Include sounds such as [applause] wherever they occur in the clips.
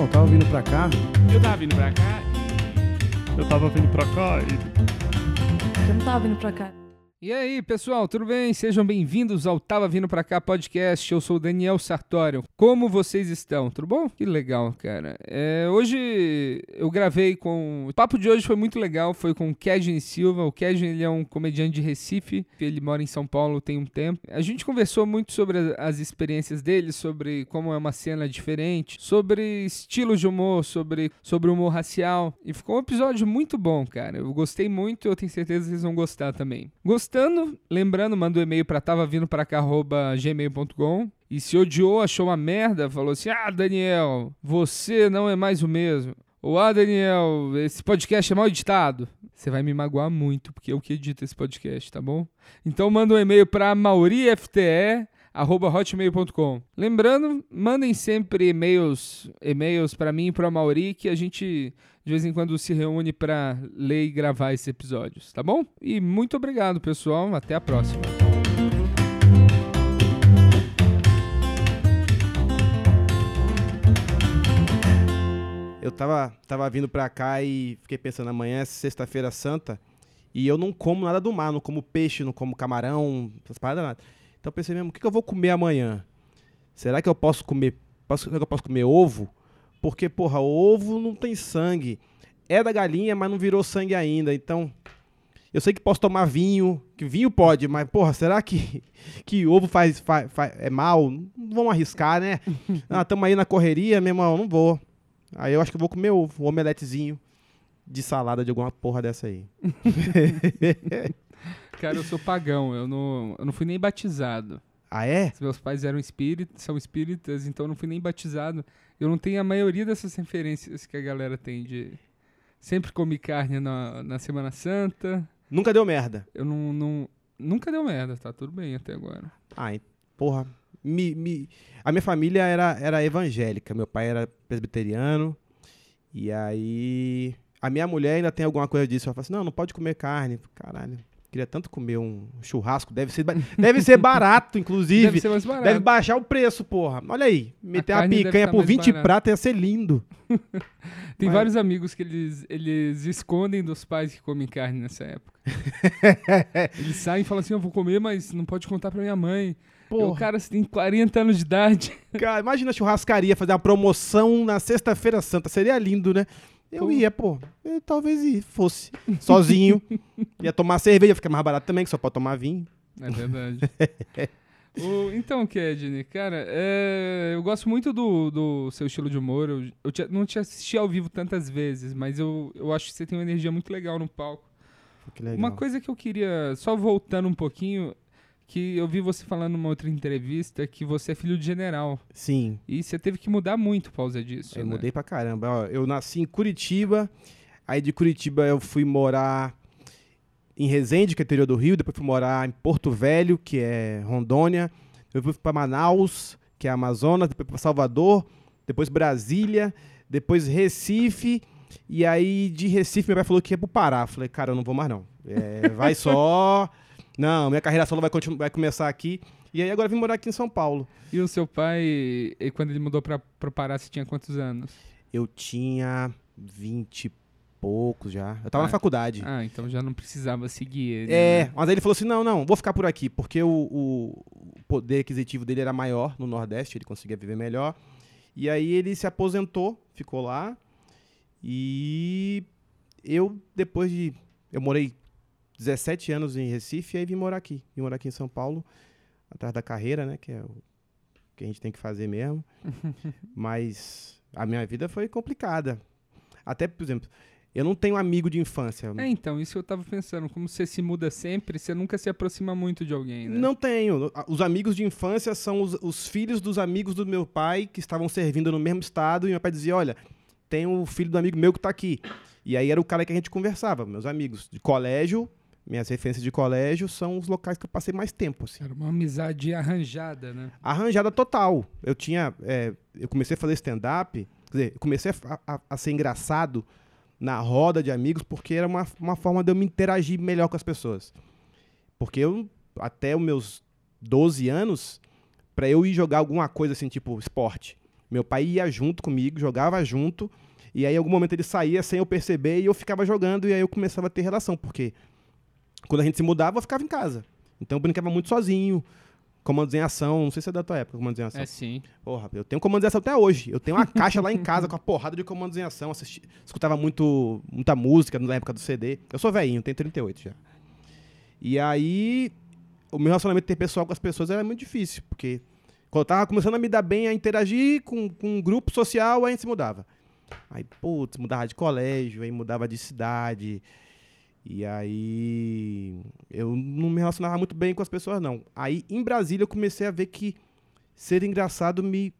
Não, tava vindo pra cá. Eu tava vindo pra cá Eu tava vindo pra cá e Eu não tava vindo pra cá. E aí, pessoal, tudo bem? Sejam bem-vindos ao Tava Vindo Pra Cá podcast. Eu sou o Daniel Sartório. Como vocês estão? Tudo bom? Que legal, cara. É, hoje eu gravei com... O papo de hoje foi muito legal, foi com o Kedin Silva. O Kedin, ele é um comediante de Recife, ele mora em São Paulo tem um tempo. A gente conversou muito sobre as experiências dele, sobre como é uma cena diferente, sobre estilos de humor, sobre, sobre humor racial. E ficou um episódio muito bom, cara. Eu gostei muito eu tenho certeza que vocês vão gostar também. Gostando, lembrando, manda um e-mail pra tava vindo arroba gmail.com. E se odiou, achou uma merda, falou assim: Ah, Daniel, você não é mais o mesmo. Ou, ah, Daniel, esse podcast é mal editado. Você vai me magoar muito, porque eu que edito esse podcast, tá bom? Então manda um e-mail pra maurifte arroba hotmail.com. Lembrando, mandem sempre e-mails, e-mails para mim e para Mauri que a gente de vez em quando se reúne para ler e gravar esses episódios, tá bom? E muito obrigado, pessoal. Até a próxima. Eu tava, tava vindo pra cá e fiquei pensando, amanhã é sexta-feira santa e eu não como nada do mar, não como peixe, não como camarão, essas paradas nada. Então eu pensei mesmo, o que, que eu vou comer amanhã? Será que eu posso comer, posso, será que eu posso comer ovo? Porque, porra, ovo não tem sangue. É da galinha, mas não virou sangue ainda. Então, eu sei que posso tomar vinho, que vinho pode, mas, porra, será que, [laughs] que ovo faz, faz, faz- é mal? Não vamos arriscar, né? [laughs] Ah, tamo aí na correria, meu irmão, não vou. Aí eu acho que eu vou comer ovo, um omeletezinho de salada de alguma porra dessa aí. [laughs] Cara, eu sou pagão, eu não, eu não fui nem batizado. Ah, é? Meus pais eram espíritas, são espíritas, então eu não fui nem batizado. Eu não tenho a maioria dessas referências que a galera tem de sempre comi carne na, na Semana Santa. Nunca deu merda. Eu não, não nunca deu merda, tá tudo bem até agora. Ai, porra. Me, me- A minha família era, era evangélica. Meu pai era presbiteriano. E aí. A minha mulher ainda tem alguma coisa disso. Ela fala assim: não, não pode comer carne. Caralho. Queria tanto comer um churrasco. Deve ser, deve ser barato, inclusive. Deve ser mais barato. Deve baixar o preço, porra. Olha aí. Meter uma carne deve picanha por mais 20 barata. prata ia ser lindo. [laughs] Tem Mas- vários amigos que eles, eles escondem dos pais que comem carne nessa época. [laughs] eles saem e falam assim: Eu vou comer, mas não pode contar pra minha mãe. O Porra. cara, você tem 40 anos de idade. Cara, imagina a churrascaria fazer uma promoção na sexta-feira santa. Seria lindo, né? Eu Pô. ia, pô. Eu talvez ia, fosse. [laughs] Sozinho. ia tomar cerveja, fica mais barato também, que só pode tomar vinho. É verdade. [laughs] O- então, Kedney, cara, é, eu gosto muito do, do seu estilo de humor. Eu, eu te- não te assisti ao vivo tantas vezes, mas eu, eu acho que você tem uma energia muito legal no palco. Pô, Que legal. Uma coisa que eu queria, só voltando um pouquinho, que eu vi você falando numa outra entrevista que você é filho de general. Sim, E você teve que mudar muito por causa disso. eu né? mudei pra caramba. Ó, eu nasci em Curitiba, aí de Curitiba eu fui morar em Resende, que é interior do Rio, depois fui morar em Porto Velho, que é Rondônia, depois fui pra Manaus, que é Amazonas, depois pra Salvador, depois Brasília, depois Recife, e aí de Recife meu pai falou que ia pro Pará. Falei, cara, eu não vou mais não. É, vai [laughs] só. Não, minha carreira solo vai, vai começar aqui. E aí agora vim morar aqui em São Paulo. E o seu pai, e quando ele mudou pra, pro Pará, você tinha quantos anos? Eu tinha 20 e poucos já. Eu tava Ah, na faculdade. Ah, então já não precisava seguir ele. É, né? mas aí ele falou assim: não, não, vou ficar por aqui, porque o, o poder aquisitivo dele era maior no Nordeste, ele conseguia viver melhor. E aí ele se aposentou, ficou lá. E eu, depois de. Eu morei 17 anos em Recife, e aí vim morar aqui. Vim morar aqui em São Paulo, atrás da carreira, né? Que é o que a gente tem que fazer mesmo. [laughs] Mas a minha vida foi complicada. Até, por exemplo, eu não tenho amigo de infância. É, então, isso eu tava pensando. Como você se muda sempre, você nunca se aproxima muito de alguém, né? Não tenho. Os amigos de infância são os, os filhos dos amigos do meu pai que estavam servindo no mesmo estado. E meu pai dizia: Olha, tem o filho do amigo meu que tá aqui. E aí era o cara que a gente conversava, meus amigos. De colégio, minhas referências de colégio são os locais que eu passei mais tempo. Assim. Era uma amizade arranjada, né? Arranjada total. Eu tinha. é, eu comecei a fazer stand-up, quer dizer, eu comecei a, a- a ser engraçado na roda de amigos porque era uma, uma forma de eu me interagir melhor com as pessoas. Porque eu, até os meus 12 anos, pra eu ir jogar alguma coisa assim, tipo esporte, Meu pai ia junto comigo, jogava junto, e aí em algum momento ele saía sem eu perceber e eu ficava jogando, e aí eu começava a ter relação, porque quando a gente se mudava, eu ficava em casa. Então eu brincava muito sozinho, comandos em ação, não sei se é da tua época, comandos em ação. É sim. Porra, eu tenho comandos em ação até hoje. Eu tenho uma caixa lá em casa com a porrada de comandos em ação. Assisti, escutava muito, muita música na época do CD. Eu sou velhinho, tenho 38 já. E aí, o meu relacionamento interpessoal com as pessoas era muito difícil, porque quando eu tava começando a me dar bem, a interagir com, com um grupo social, aí a gente se mudava. Aí, putz, mudava de colégio, aí mudava de cidade. E aí eu não me relacionava muito bem com as pessoas, não. Aí em Brasília eu comecei a ver que ser engraçado me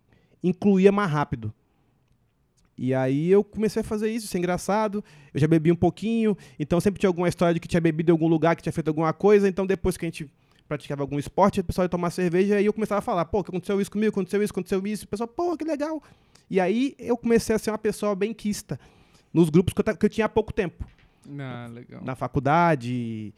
incluía mais rápido. E aí eu comecei a fazer isso, ser engraçado. Eu já bebi um pouquinho, então sempre tinha alguma história de que tinha bebido em algum lugar, que tinha feito alguma coisa. Então depois que a gente praticava algum esporte, o pessoal ia tomar cerveja e aí eu começava a falar, pô, aconteceu isso comigo, aconteceu isso, aconteceu isso. O pessoal, pô, que legal. E aí eu comecei a ser uma pessoa bem quista nos grupos que eu, que eu tinha há pouco tempo Ah, legal. na faculdade,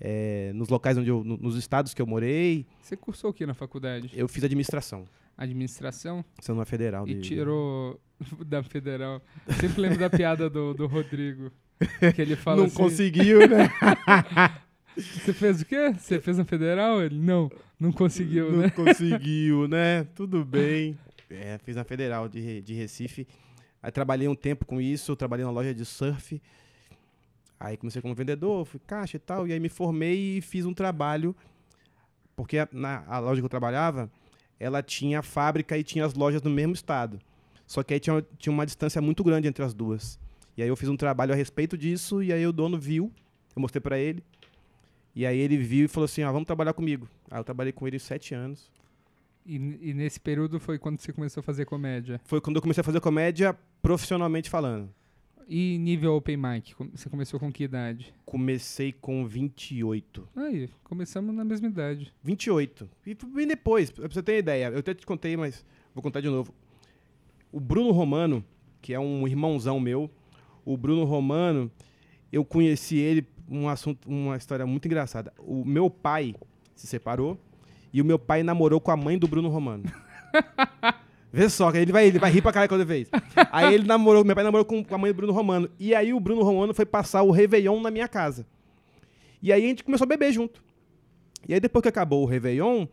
é, nos locais onde eu, no- nos estados que eu morei, Você cursou o que na faculdade? eu fiz administração, Administração? sendo uma federal. E de- tirou [laughs] da federal. Sempre lembro da piada do, do Rodrigo. Que ele fala Não assim, conseguiu, né? [laughs] Você fez o quê? Você fez na federal? Ele, não, não conseguiu, Não né? conseguiu, né? [laughs] Tudo bem. É, fiz na federal de, de Recife. Aí trabalhei um tempo com isso, trabalhei na loja de surf. Aí comecei como vendedor, fui caixa e tal, e aí me formei e fiz um trabalho, porque a, na, a loja que eu trabalhava, ela tinha a fábrica e tinha as lojas no mesmo estado. Só que aí tinha, tinha uma distância muito grande entre as duas. E aí eu fiz um trabalho a respeito disso, e aí o dono viu, eu mostrei pra ele, e aí ele viu e falou assim, ó, vamos trabalhar comigo. Aí eu trabalhei com ele sete anos. E, e nesse período foi quando você começou a fazer comédia. Foi quando eu comecei a fazer comédia profissionalmente falando. E nível open mic? Você começou com que idade? Comecei com 28. Aí, começamos na mesma idade. 28. E bem depois, pra você ter ideia. Eu até te contei, mas vou contar de novo. O Bruno Romano, que é um irmãozão meu, o Bruno Romano, eu conheci ele um assunto, uma história muito engraçada. O meu pai se separou e o meu pai namorou com a mãe do Bruno Romano. [laughs] Vê só, que ele vai, ele vai rir pra caralho quando ele fez. [laughs] Aí ele namorou, meu pai namorou com, com a mãe do Bruno Romano. E aí o Bruno Romano foi passar o Réveillon na minha casa. E aí a gente começou a beber junto. E aí depois que acabou o Réveillon,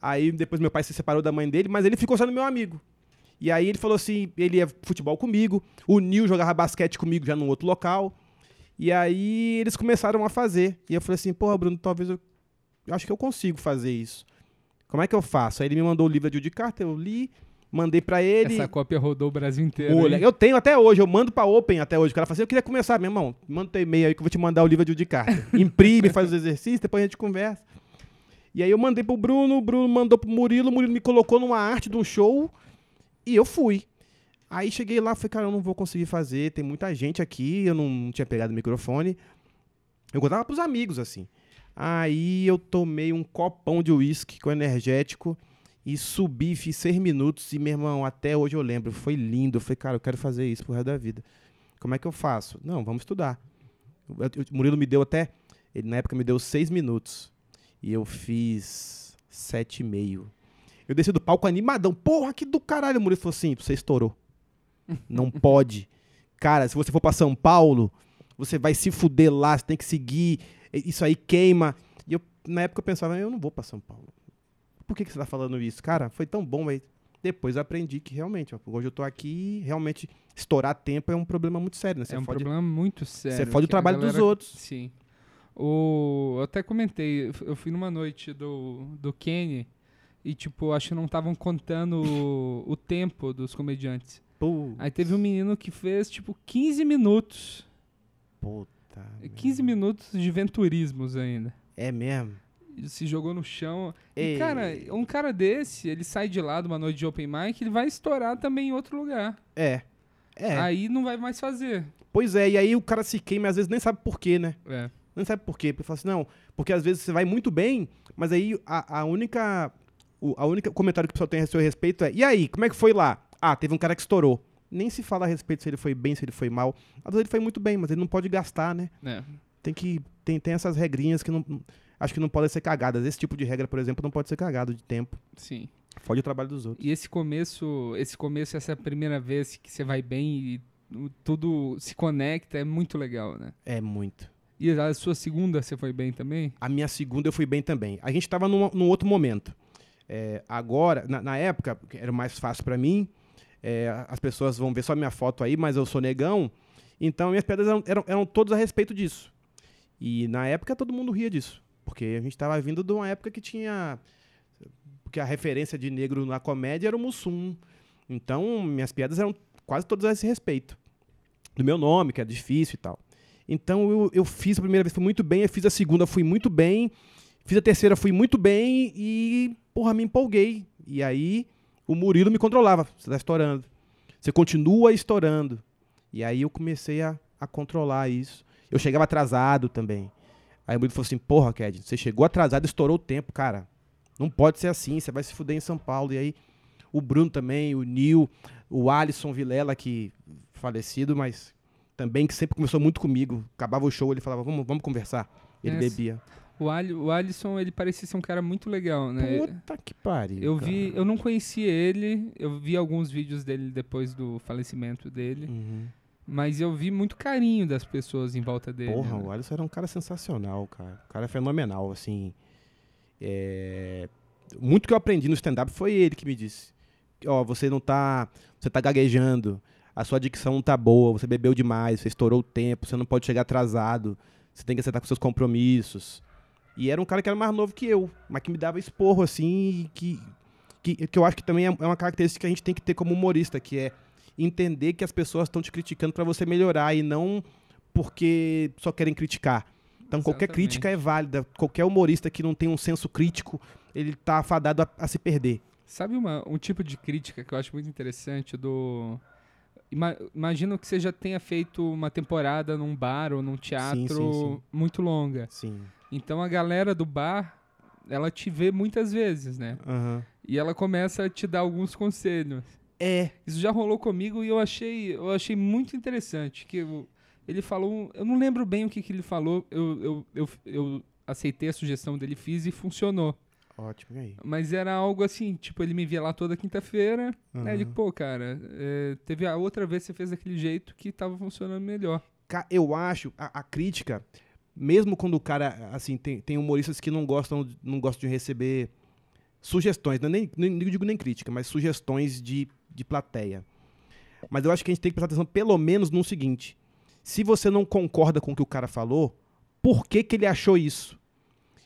aí depois meu pai se separou da mãe dele, mas ele ficou sendo meu amigo. E aí ele falou assim, ele ia futebol comigo, o Nil jogava basquete comigo já num outro local. E aí eles começaram a fazer. E eu falei assim, porra, Bruno, talvez eu, eu acho que eu consigo fazer isso. Como é que eu faço? Aí ele me mandou o livro de Judy Carter, eu li, mandei pra ele. Essa cópia rodou o Brasil inteiro. Hein? eu tenho até hoje, eu mando pra Open até hoje. O cara fala assim, eu queria começar, meu irmão, manda teu e-mail aí que eu vou te mandar o livro de Carter. [laughs] Imprime, faz os exercícios, depois a gente conversa. E aí eu mandei pro Bruno, o Bruno mandou pro Murilo, o Murilo me colocou numa arte de um show e eu fui. Aí cheguei lá, falei, cara, eu não vou conseguir fazer, tem muita gente aqui, eu não, não tinha pegado o microfone. Eu contava pros amigos, assim. Aí eu tomei um copão de uísque com energético e subi, fiz seis minutos e, meu irmão, até hoje eu lembro, foi lindo. Eu falei, cara, eu quero fazer isso pro resto da vida. Como é que eu faço? Não, vamos estudar. O Murilo me deu até, ele na época me deu seis minutos e eu fiz sete e meio. Eu desci do palco animadão. Porra, que do caralho. O Murilo falou assim, você estourou. [laughs] Não pode. Cara, se você for pra São Paulo, você vai se fuder lá, você tem que seguir. Isso aí queima. E eu, na época eu pensava, eu não vou pra São Paulo. Por que, que você tá falando isso? Cara, foi tão bom, mas depois aprendi que realmente, ó, hoje eu tô aqui, realmente estourar tempo é um problema muito sério, né? Você é um fode, problema muito sério. você fode o trabalho dos galera- outros. Sim. O, eu até comentei, eu fui numa noite do, do Kenny e, tipo, acho que não estavam contando o, o tempo dos comediantes. Aí teve um menino que fez, tipo, 15 minutos. puta. 15 minutos de venturismos ainda. É mesmo. Se jogou no chão. Ei. E, cara, um cara desse, ele sai de lá de uma noite de open mic, ele vai estourar também em outro lugar. É. É. Aí não vai mais fazer. Pois é, e aí o cara se queima às vezes nem sabe por quê, né? É. Não sabe por quê. Porque fala assim, não, porque às vezes você vai muito bem, mas aí a, a única. O a única comentário que o pessoal tem a seu respeito é: e aí, como é que foi lá? Ah, teve um cara que estourou. Nem se fala a respeito se ele foi bem, se ele foi mal. Às vezes ele foi muito bem, mas ele não pode gastar, né? É. Tem que. Tem, tem essas regrinhas que não. Acho que não podem ser cagadas. Esse tipo de regra, por exemplo, não pode ser cagado de tempo. Sim. Fode o trabalho dos outros. E esse começo, esse começo, essa primeira vez que você vai bem e tudo se conecta, é muito legal, né? É muito. E a sua segunda, você foi bem também? A minha segunda eu fui bem também. A gente estava num, num outro momento. É, agora, na, na época, era mais fácil para mim, é, as pessoas vão ver só minha foto aí, mas eu sou negão. Então, minhas piadas eram, eram, eram todas a respeito disso. E na época todo mundo ria disso. Porque a gente estava vindo de uma época que tinha. Porque a referência de negro na comédia era o Mussum. Então, minhas piadas eram quase todas a esse respeito. Do meu nome, que é difícil e tal. Então eu, eu fiz a primeira vez, fui muito bem, eu fiz a segunda, fui muito bem, fiz a terceira, fui muito bem e, porra, me empolguei. E aí o Murilo me controlava. Você tá estourando. Você continua estourando. E aí eu comecei a, a controlar isso. Eu chegava atrasado também. Aí o Murilo falou assim: porra, Ked, você chegou atrasado, estourou o tempo, cara. Não pode ser assim, você vai se fuder em São Paulo. E aí o Bruno também, o Nil, o Alisson Vilela, que falecido, mas também que sempre conversou muito comigo. Acabava o show, ele falava, vamos, vamos conversar. Ele bebia. O, Ali, o Alisson, ele parecia ser um cara muito legal, né? Puta que pariu. Eu cara. vi, eu não conhecia ele, eu vi alguns vídeos dele depois do falecimento dele, Uhum. Mas eu vi muito carinho das pessoas em volta dele. Porra, né? o Alisson era um cara sensacional, cara. O cara é fenomenal, assim. É, Muito que eu aprendi no stand-up foi ele que me disse. Ó, você não tá. Você tá gaguejando, a sua dicção não tá boa, você bebeu demais, você estourou o tempo, você não pode chegar atrasado, você tem que acertar com seus compromissos. E era um cara que era mais novo que eu, mas que me dava esporro, assim, que, que, que eu acho que também é é uma característica que a gente tem que ter como humorista, que é entender que as pessoas estão te criticando para você melhorar e não porque só querem criticar. Então qualquer Exatamente. crítica é válida. Qualquer humorista que não tem um senso crítico, ele tá afadado a, a se perder. Sabe uma- um tipo de crítica que eu acho muito interessante do. Ima- imagino que você já tenha feito uma temporada num bar ou num teatro sim, sim. muito longa. Sim. Então a galera do bar, ela te vê muitas vezes, né? E ela começa a te dar alguns conselhos. É. Isso já rolou comigo e eu achei, eu achei muito interessante. Que eu- ele falou. Eu não lembro bem o que, que ele falou. Eu, eu, eu, eu aceitei a sugestão dele, fiz e funcionou. Ótimo, e aí? Mas era algo assim, tipo, ele me via lá toda quinta-feira. Né? Eu digo, Aham. pô, cara, é, teve a outra vez que você fez daquele jeito que tava funcionando melhor. Eu acho a, a crítica, mesmo quando o cara, assim, tem, tem humoristas que não gostam, não gostam de receber sugestões, não, é nem, nem, nem digo nem crítica, mas sugestões de, de plateia. Mas eu acho que a gente tem que prestar atenção pelo menos no seguinte: se você não concorda com o que o cara falou, por que, que ele achou isso?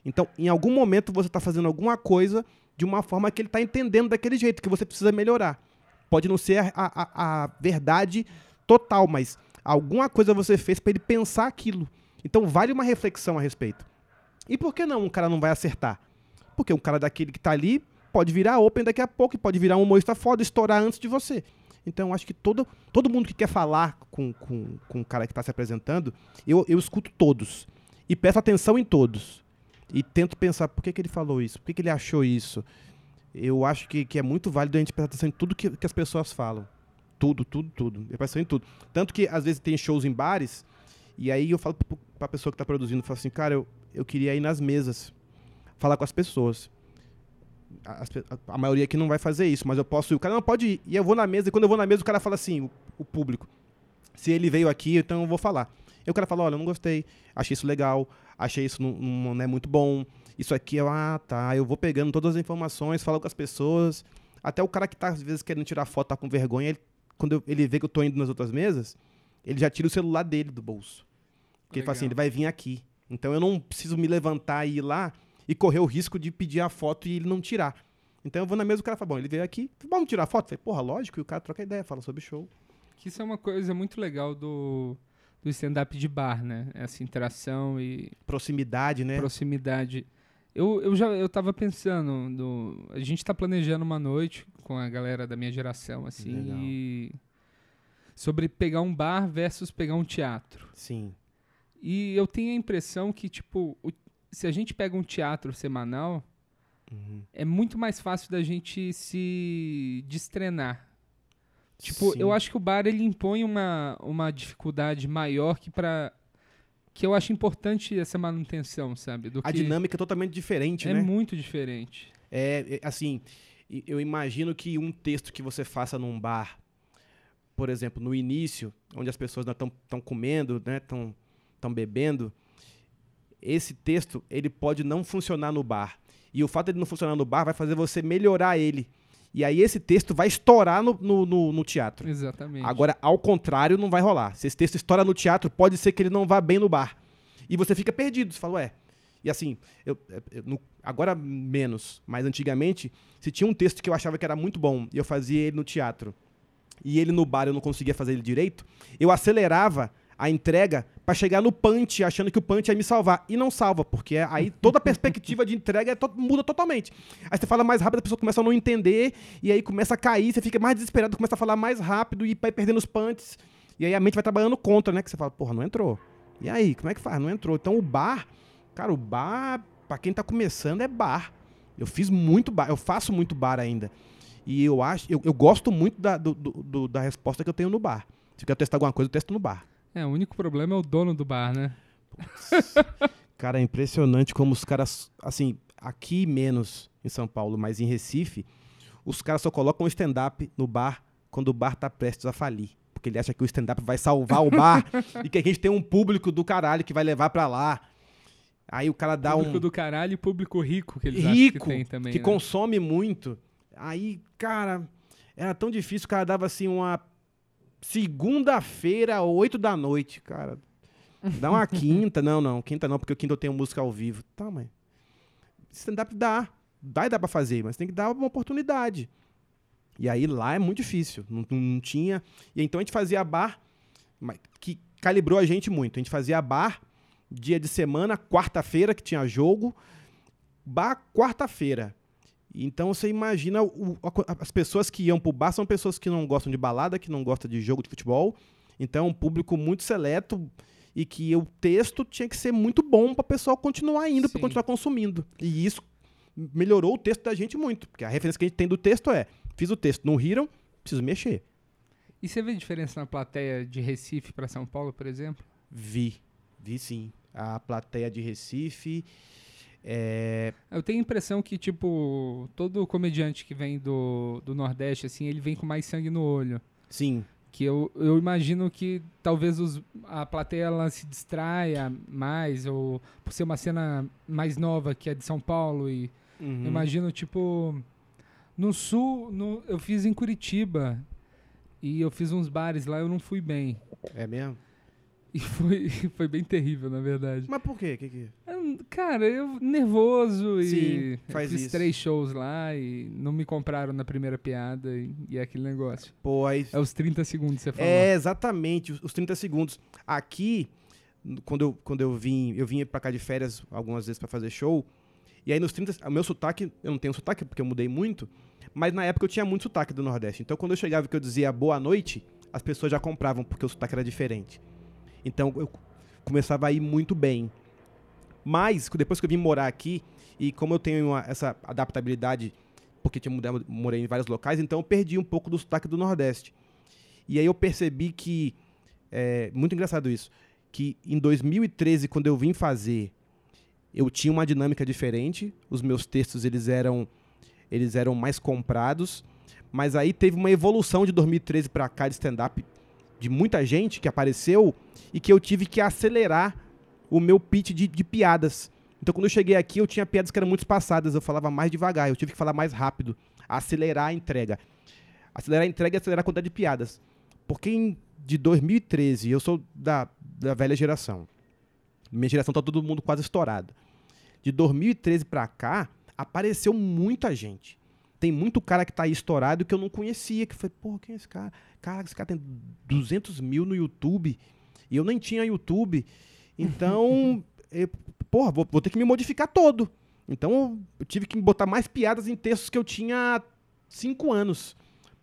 Então, em algum momento você está fazendo alguma coisa de uma forma que ele está entendendo daquele jeito, que você precisa melhorar. Pode não ser a, a, a verdade total, mas alguma coisa você fez para ele pensar aquilo. Então vale uma reflexão a respeito. E por que não um cara não vai acertar? Porque um cara daquele que tá ali pode virar open daqui a pouco, e pode virar um humorista foda, estourar antes de você. Então acho que todo, todo mundo que quer falar com, com, com o cara que está se apresentando, eu, eu escuto todos. E presto atenção em todos. E tento pensar por que, que ele falou isso, por que, que ele achou isso. Eu acho que, que é muito válido a gente prestar atenção em tudo que, que as pessoas falam. Tudo, tudo, tudo. Eu presto em tudo. Tanto que às vezes tem shows em bares, e aí eu falo pro- pra pessoa que tá produzindo, eu falo assim, cara, eu, eu queria ir nas mesas, falar com as pessoas. A, a- maioria aqui não vai fazer isso, mas eu posso ir. O cara não pode ir. E eu vou na mesa, e quando eu vou na mesa, o cara fala assim, o, o público. Se ele veio aqui, então eu vou falar. E o cara fala, olha, eu não gostei, achei isso legal, achei isso não, não- é muito bom. Isso aqui, eu, ah, tá. Eu vou pegando todas as informações, falo com as pessoas. Até o cara que tá, às vezes, querendo tirar foto, tá com vergonha, ele- quando eu- ele vê que eu tô indo nas outras mesas, ele já tira o celular dele do bolso. Porque ele fala assim, ele Legal. vai vir aqui. Então eu não preciso me levantar e ir lá e correr o risco de pedir a foto e ele não tirar. Então eu vou na mesa, o cara fala, bom, ele veio aqui, vamos tirar a foto? Eu falei, porra, lógico, e o cara troca ideia, fala sobre show. Que isso é uma coisa muito legal do, do stand-up de bar, né? Essa interação e Proximidade, né? proximidade. Eu, eu já eu tava pensando, no, a gente tá planejando uma noite com a galera da minha geração, assim, Legal. e sobre pegar um bar versus pegar um teatro. Sim. E eu tenho a impressão que, tipo, o- se a gente pega um teatro semanal, Uhum. é muito mais fácil da gente se destrenar. Tipo, Sim. eu acho que o bar ele impõe uma, uma dificuldade maior que para que eu acho importante essa manutenção, sabe? Do A dinâmica é totalmente diferente, é né? muito diferente. É, é, assim, eu imagino que um texto que você faça num bar, por exemplo, no início, onde as pessoas estão comendo, né, estão bebendo, esse texto ele pode não funcionar no bar. E o fato de ele não funcionar no bar vai fazer você melhorar ele. E aí esse texto vai estourar no, no, no, no teatro. Exatamente. Agora, ao contrário, não vai rolar. Se esse texto estoura no teatro, pode ser que ele não vá bem no bar. E você fica perdido. Você fala, ué. E assim, eu, eu, no, agora menos, mas antigamente, se tinha um texto que eu achava que era muito bom e eu fazia ele no teatro e ele no bar eu não conseguia fazer ele direito, eu acelerava a entrega para chegar no punch, achando que o punch ia me salvar. E não salva, porque aí toda a perspectiva de entrega é to muda totalmente. Aí você fala mais rápido, a pessoa começa a não entender, e aí começa a cair, você fica mais desesperado, começa a falar mais rápido e vai perdendo os punches. E aí a mente vai trabalhando contra, né? Que você fala, porra, não entrou. E aí, como é que faz? Não entrou. Então o bar, cara, o bar, para quem tá começando, é bar. Eu fiz muito bar, eu faço muito bar ainda. E eu acho, eu, eu gosto muito da, do, do, da resposta que eu tenho no bar. Se eu quero testar alguma coisa, eu testo no bar. É, o único problema é o dono do bar, né? [laughs] cara, é impressionante como os caras, assim, aqui menos em São Paulo, mas em Recife, os caras só colocam o stand-up no bar quando o bar tá prestes a falir. Porque ele acha que o stand-up vai salvar o bar [laughs] e que a gente tem um público do caralho que vai levar pra lá. Aí o cara dá público um. Público do caralho e público rico que eles rico, que tem também. Que né? consome muito. Aí, cara, era tão difícil, o cara dava assim uma segunda-feira, oito da noite, cara. Dá uma [laughs] quinta. Não, não, quinta não, porque o quinta eu tenho música ao vivo. Tá, mãe. Stand-up dá. Dá e dá pra fazer, mas tem que dar uma oportunidade. E aí lá é muito difícil. Não, não tinha. E então a gente fazia bar, que calibrou a gente muito. A gente fazia bar dia de semana, quarta-feira, que tinha jogo. Bar quarta-feira. Então você imagina o, as pessoas que iam pro bar são pessoas que não gostam de balada, que não gostam de jogo de futebol. Então é um público muito seleto e que o texto tinha que ser muito bom para o pessoal continuar indo, para continuar consumindo. E isso melhorou o texto da gente muito, porque a referência que a gente tem do texto é: fiz o texto, não riram, preciso mexer. E você vê diferença na plateia de Recife para São Paulo, por exemplo? Vi, vi sim. A plateia de Recife é... Eu tenho a impressão que, tipo, todo comediante que vem do, do Nordeste, assim, ele vem com mais sangue no olho. Sim. Que eu, eu imagino que talvez os, a plateia ela se distraia mais, ou por ser uma cena mais nova que é de São Paulo. E uhum. eu imagino, tipo, no sul, no, eu fiz em Curitiba. E eu fiz uns bares lá, eu não fui bem. É mesmo? E foi, [laughs] foi bem terrível, na verdade. Mas por quê? Que que... Cara, eu nervoso Sim, e faz fiz isso. três shows lá e não me compraram na primeira piada e, e é aquele negócio. Pô, aí... É os 30 segundos que você falou. É, exatamente, os 30 segundos. Aqui, quando eu, quando eu vim, eu vim pra cá de férias algumas vezes para fazer show, e aí nos 30, o meu sotaque, eu não tenho sotaque porque eu mudei muito, mas na época eu tinha muito sotaque do Nordeste. Então quando eu chegava e que eu dizia boa noite, as pessoas já compravam porque o sotaque era diferente. Então eu começava a ir muito bem. Mas, depois que eu vim morar aqui, e como eu tenho uma, essa adaptabilidade, porque tinha mudado, morei em vários locais, então eu perdi um pouco do sotaque do Nordeste. E aí eu percebi que, é muito engraçado isso, que em 2013, quando eu vim fazer, eu tinha uma dinâmica diferente, os meus textos eles eram, eles eram mais comprados, mas aí teve uma evolução de 2013 para cá de stand-up de muita gente que apareceu e que eu tive que acelerar o meu pitch de, de, piadas. Então, quando eu cheguei aqui, eu tinha piadas que eram muito espaçadas, eu falava mais devagar, eu tive que falar mais rápido, acelerar a entrega. Acelerar a entrega e acelerar a quantidade de piadas. Porque em, de 2013, eu sou da, da velha geração. Minha geração tá todo mundo quase estourado. De 2013 para cá, apareceu muita gente. Tem muito cara que tá aí estourado que eu não conhecia, que foi, pô, quem é esse cara? Cara, esse cara tem 200 mil no YouTube. E eu nem tinha YouTube. Então, [laughs] eu, porra, vou, vou, ter que me modificar todo. Então, eu tive que botar mais piadas em textos que eu tinha há cinco anos.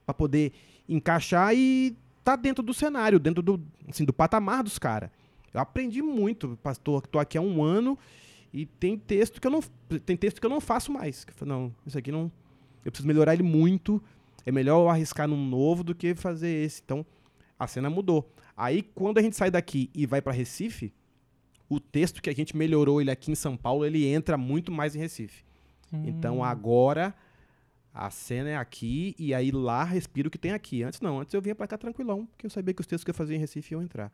para poder encaixar e tá dentro do cenário, dentro do, assim, do patamar dos caras. Eu aprendi muito. Pastor, tô aqui há um ano e tem texto que eu não, tem texto que eu não faço mais. Não, isso aqui não... Eu preciso melhorar ele muito é melhor eu arriscar num novo do que fazer esse. Então, a cena mudou. Aí, quando a gente sai daqui e vai para Recife, o texto que a gente melhorou ele aqui em São Paulo, ele entra muito mais em Recife. Hum. Então, agora, A cena é aqui e aí lá respiro o que tem aqui. Antes não, antes eu vinha pra cá tranquilão, porque eu sabia que os textos que eu fazia em Recife iam entrar.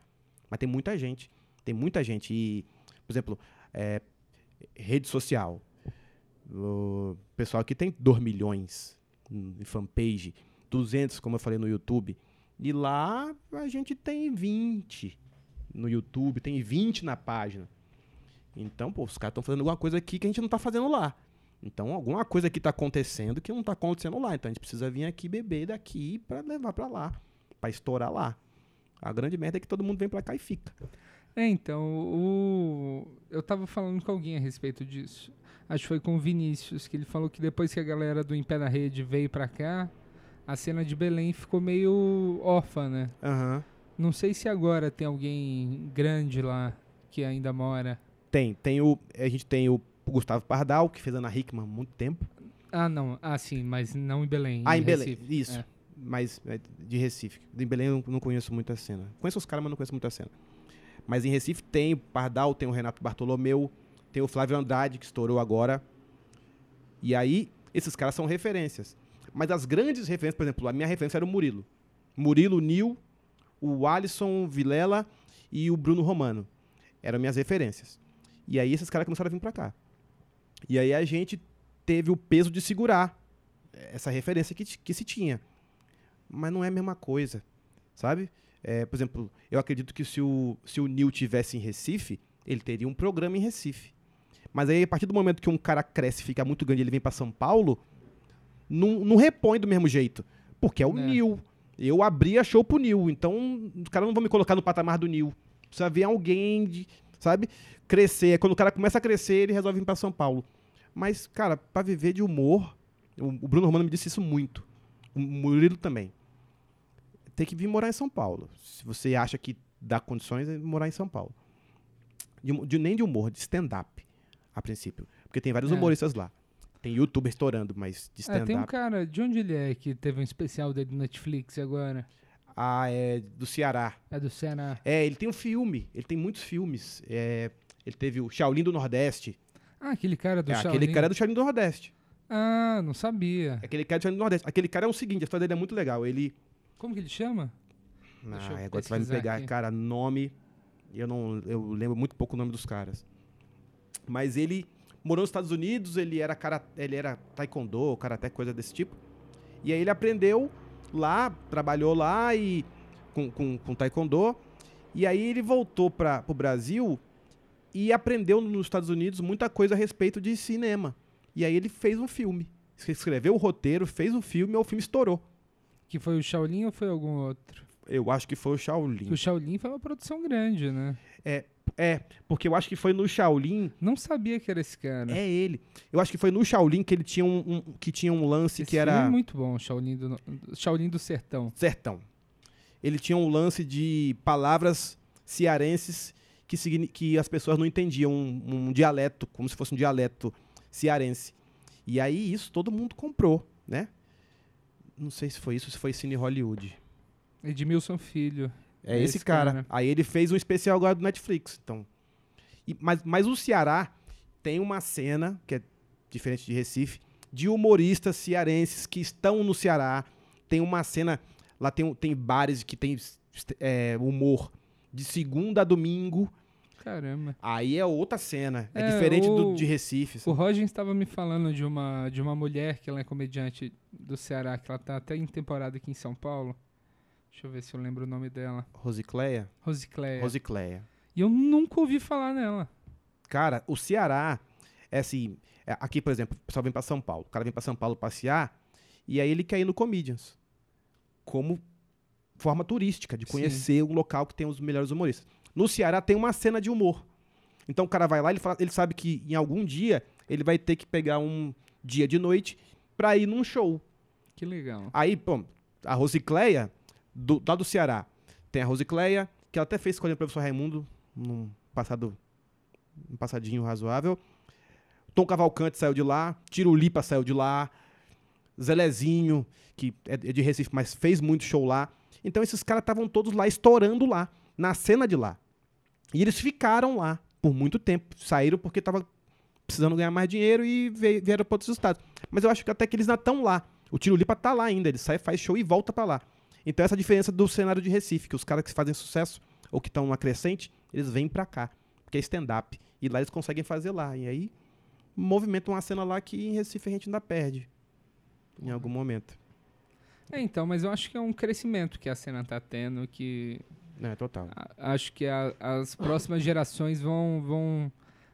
Mas tem muita gente, tem muita gente. E, por exemplo, é, rede social. O pessoal aqui tem 2 milhões em fanpage, 200, como eu falei, no YouTube. E lá a gente tem 20 no YouTube, tem 20 na página. Então, pô, os caras estão fazendo alguma coisa aqui que a gente não tá fazendo lá. Então, alguma coisa aqui tá acontecendo que não tá acontecendo lá. Então, a gente precisa vir aqui beber daqui para levar para lá, para estourar lá. A grande merda é que todo mundo vem para cá e fica. É, então, o... eu tava falando com alguém a respeito disso. Acho que foi com o Vinícius, que ele falou que depois que a galera do Em Pé na Rede veio pra cá, a cena de Belém ficou meio órfã, né? Aham. Não sei se agora tem alguém grande lá que ainda mora. Tem, tem o, a gente tem o Gustavo Pardal, que fez Ana Hickman há muito tempo. Ah, não. Ah, sim, mas não em Belém. Ah, em. Belém, isso. É. Mas é, de Recife. Em Belém eu não, não conheço muito a cena. Conheço os caras, mas não conheço muito a cena. Mas em Recife tem o Pardal, tem o Renato Bartolomeu, tem o Flávio Andrade, que estourou agora. E aí, esses caras são referências. Mas as grandes referências, por exemplo, a minha referência era o Murilo. Murilo, Nil, o Alisson Vilela e o Bruno Romano. Eram minhas referências. E aí esses caras começaram a vir pra cá. E aí a gente teve o peso de segurar essa referência que, que se tinha. Mas não é a mesma coisa, sabe? É, por exemplo, eu acredito que se o, se o Nil tivesse em Recife, ele teria um programa em Recife. Mas aí, a partir do momento que um cara cresce, fica muito grande, ele vem pra São Paulo, não, não repõe do mesmo jeito. Porque é o É. Nil. Eu abria show pro Nil, então os caras não vão me colocar no patamar do Nil. Precisa ver alguém, de, sabe? Crescer. Quando o cara começa a crescer, ele resolve vir pra São Paulo. Mas, cara, pra viver de humor, o, Bruno Romano me disse isso muito. O Murilo também. Tem que vir morar em São Paulo. Se você acha que dá condições, é morar em São Paulo. De de- nem de humor, de stand-up, a princípio. Porque tem vários É. humoristas lá. Tem youtuber estourando, mas de É, tem um stand-up. cara, de onde ele é, que teve um especial dele no Netflix agora? ah, é do Ceará. É do Ceará. É, ele tem um filme. Ele tem muitos filmes. É, ele teve o Shaolin do Nordeste. Ah, aquele cara do É, Shaolin. aquele cara é do Shaolin do Nordeste. Ah, não sabia. Aquele cara é do Shaolin do Nordeste. Aquele cara é o seguinte, a história dele é muito legal. Ele Como que ele chama? Ah, agora você vai me pegar, aqui. cara, nome. Eu não. Eu lembro muito pouco o nome dos caras. Mas ele morou nos Estados Unidos, ele era cara, ele era taekwondo, karaté, coisa desse tipo. E aí ele aprendeu lá, trabalhou lá e com, com, com taekwondo. E aí ele voltou para o Brasil e aprendeu nos Estados Unidos muita coisa a respeito de cinema. E aí ele fez um filme. Escreveu o roteiro, fez um filme e o filme estourou. Que foi o Shaolin ou foi algum outro? Eu acho que foi o Shaolin. O Shaolin foi uma produção grande, né? É, porque eu acho que foi no Shaolin. Não sabia que era esse cara. É ele. Eu acho que foi no Shaolin que ele tinha um, um- que tinha um lance Esse que era é muito bom, Shaolin do, Shaolin do Sertão. sertão. Ele tinha um lance de palavras cearenses que, que as pessoas não entendiam, um, um dialeto, como se fosse um dialeto cearense. E aí isso todo mundo comprou, né? Não sei se foi isso, se foi Cine Hollywood. Edmilson Filho. É, É esse, esse cara. cara. Aí ele fez um especial agora do Netflix. Então. E- mas, mas o Ceará tem uma cena, que é diferente de Recife, de humoristas cearenses que estão no Ceará. Tem uma cena. Lá tem, tem bares que tem é, humor de segunda a domingo. Caramba. Aí é outra cena. É, É, diferente do, o- de Recife. O sabe? Roger estava me falando de uma, de uma mulher que ela é comediante do Ceará, que ela tá até em temporada aqui em São Paulo. Deixa eu ver se eu lembro o nome dela. Rosicléia? Rosicléia. Rosicléia. E eu nunca ouvi falar nela. Cara, o Ceará é assim. é, aqui, por exemplo, o pessoal vem pra São Paulo. O cara vem pra São Paulo passear e aí ele quer ir no Comedians. Como forma turística, de Sim. conhecer um local que tem os melhores humoristas. No Ceará tem uma cena de humor. Então o cara vai lá, ele, fala- ele sabe que em algum dia ele vai ter que pegar um dia de noite pra ir num show. Que legal. Aí, pô, a Rosicléia, do, lá do Ceará, tem a Rosicléia, que ela até fez escolher o professor Raimundo num passado, um passadinho razoável. Tom Cavalcante saiu de lá, Tirulipa saiu de lá, Zelezinho, que é de Recife, mas fez muito show lá. Então esses caras estavam todos lá, estourando lá, na cena de lá. E eles ficaram lá por muito tempo. Saíram porque tava precisando ganhar mais dinheiro e vieram para outros estados. Mas eu acho que até que eles ainda estão lá. O Tirulipa tá lá ainda, ele sai, faz show e volta pra lá. Então essa é a diferença do cenário de Recife, que os caras que fazem sucesso ou que estão numa crescente, eles vêm pra cá, porque é stand-up. E lá eles conseguem fazer lá. E aí movimentam uma cena lá que em Recife a gente ainda perde. Em algum momento. É, então, mas eu acho que é um crescimento que a cena tá tendo, que É, total. a- acho que a- as próximas [laughs] gerações vão, vão,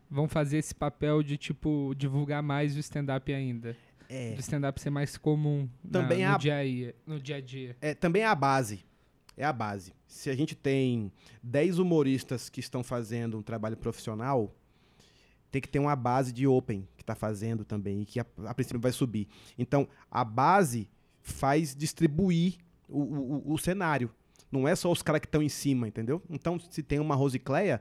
vão fazer esse papel de, tipo, divulgar mais o stand-up ainda. É. Do stand-up ser mais comum na- Também no, a- dia a dia, no dia a dia. É, também é a base. É a base. Se a gente tem 10 humoristas que estão fazendo um trabalho profissional, tem que ter uma base de open que está fazendo também e que a, a princípio vai subir. Então, a base faz distribuir o, o- o- o cenário. Não é só os caras que estão em cima, entendeu? Então, se tem uma Rosicléia,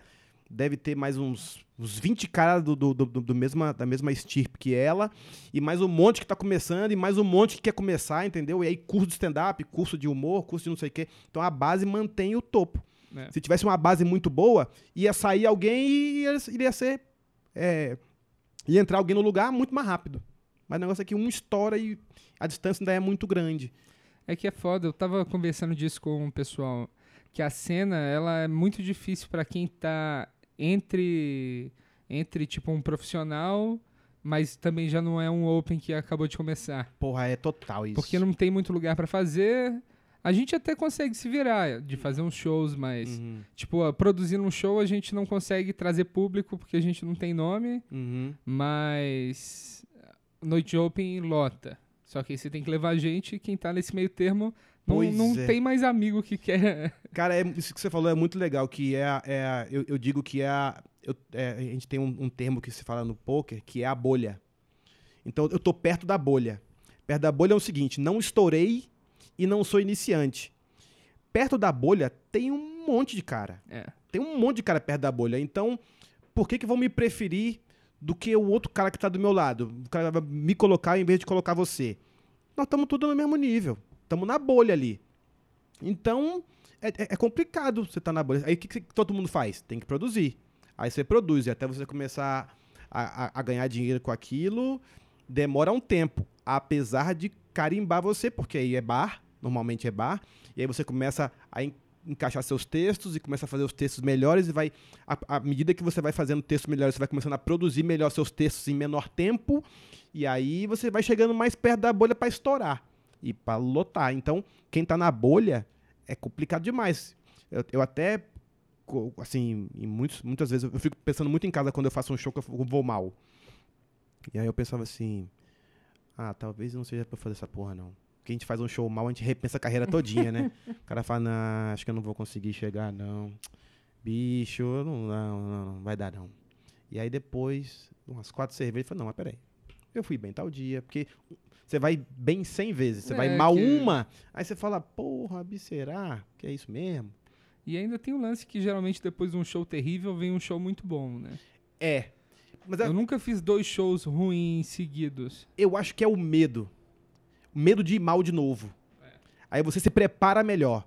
deve ter mais uns, uns 20 caras do, do, do, do mesma, da mesma estirpe que ela, e mais um monte que tá começando, e mais um monte que quer começar, entendeu? E aí curso de stand-up, curso de humor, curso de não sei o quê. Então a base mantém o topo. né? Se tivesse uma base muito boa, ia sair alguém e ia, iria ser. é, ia entrar alguém no lugar muito mais rápido. Mas o negócio é que um estoura e a distância ainda é muito grande. É que é foda, eu tava conversando disso com o pessoal, que a cena, ela é muito difícil pra quem tá entre, entre, tipo, um profissional, mas também já não é um open que acabou de começar. Porra, é total isso. Porque não tem muito lugar pra fazer. A gente até consegue se virar de fazer uns shows, mas, Uhum, tipo, produzindo um show a gente não consegue trazer público porque a gente não tem nome, uhum. mas noite open lota. Só que aí você tem que levar gente e quem tá nesse meio termo não, Pois não é. tem mais amigo que quer. Cara, é- isso que você falou é muito legal, que é, é eu, eu digo que é, a, eu- é, a gente tem um, um termo que se fala no poker, que é a bolha. Então eu tô perto da bolha. Perto da bolha é o seguinte, não estourei e não sou iniciante. Perto da bolha tem um monte de cara. É. Tem um monte de cara perto da bolha. Então, por que que vão me preferir do que o outro cara que tá do meu lado? O cara vai me colocar em vez de colocar você. Nós estamos todos no mesmo nível. Estamos na bolha ali. Então, é, é- é complicado você estar na bolha. Aí o que, que todo mundo faz? Tem que produzir. Aí você produz. E até você começar a, a- a ganhar dinheiro com aquilo, demora um tempo. Apesar de carimbar você, porque aí é bar, normalmente é bar. E aí você começa a en- encaixar seus textos e começa a fazer os textos melhores e vai à, à medida que você vai fazendo textos melhores, você vai começando a produzir melhor seus textos em menor tempo e aí você vai chegando mais perto da bolha para estourar e para lotar. Então, quem tá na bolha é complicado demais. Eu, eu até assim, muitos, muitas vezes eu fico pensando muito em casa quando eu faço um show que eu vou mal. E aí eu pensava assim, ah, talvez não seja pra fazer essa porra não. Porque a gente faz um show mal, a gente repensa a carreira todinha, né? [laughs] O cara fala, não, acho que eu não vou conseguir chegar, não. Bicho, não, não, não, não vai dar, não. E aí depois, umas quatro cervejas, eu falei, não, mas peraí. Eu fui bem tal dia, porque você vai bem 100 vezes, você vai É, mal que- uma, aí você fala, porra, será que é isso mesmo? E ainda tem o lance que geralmente depois de um show terrível vem um show muito bom, né? É. Mas é- Eu nunca fiz dois shows ruins seguidos. eu acho que é o medo. O medo de ir mal de novo. Aí você se prepara melhor.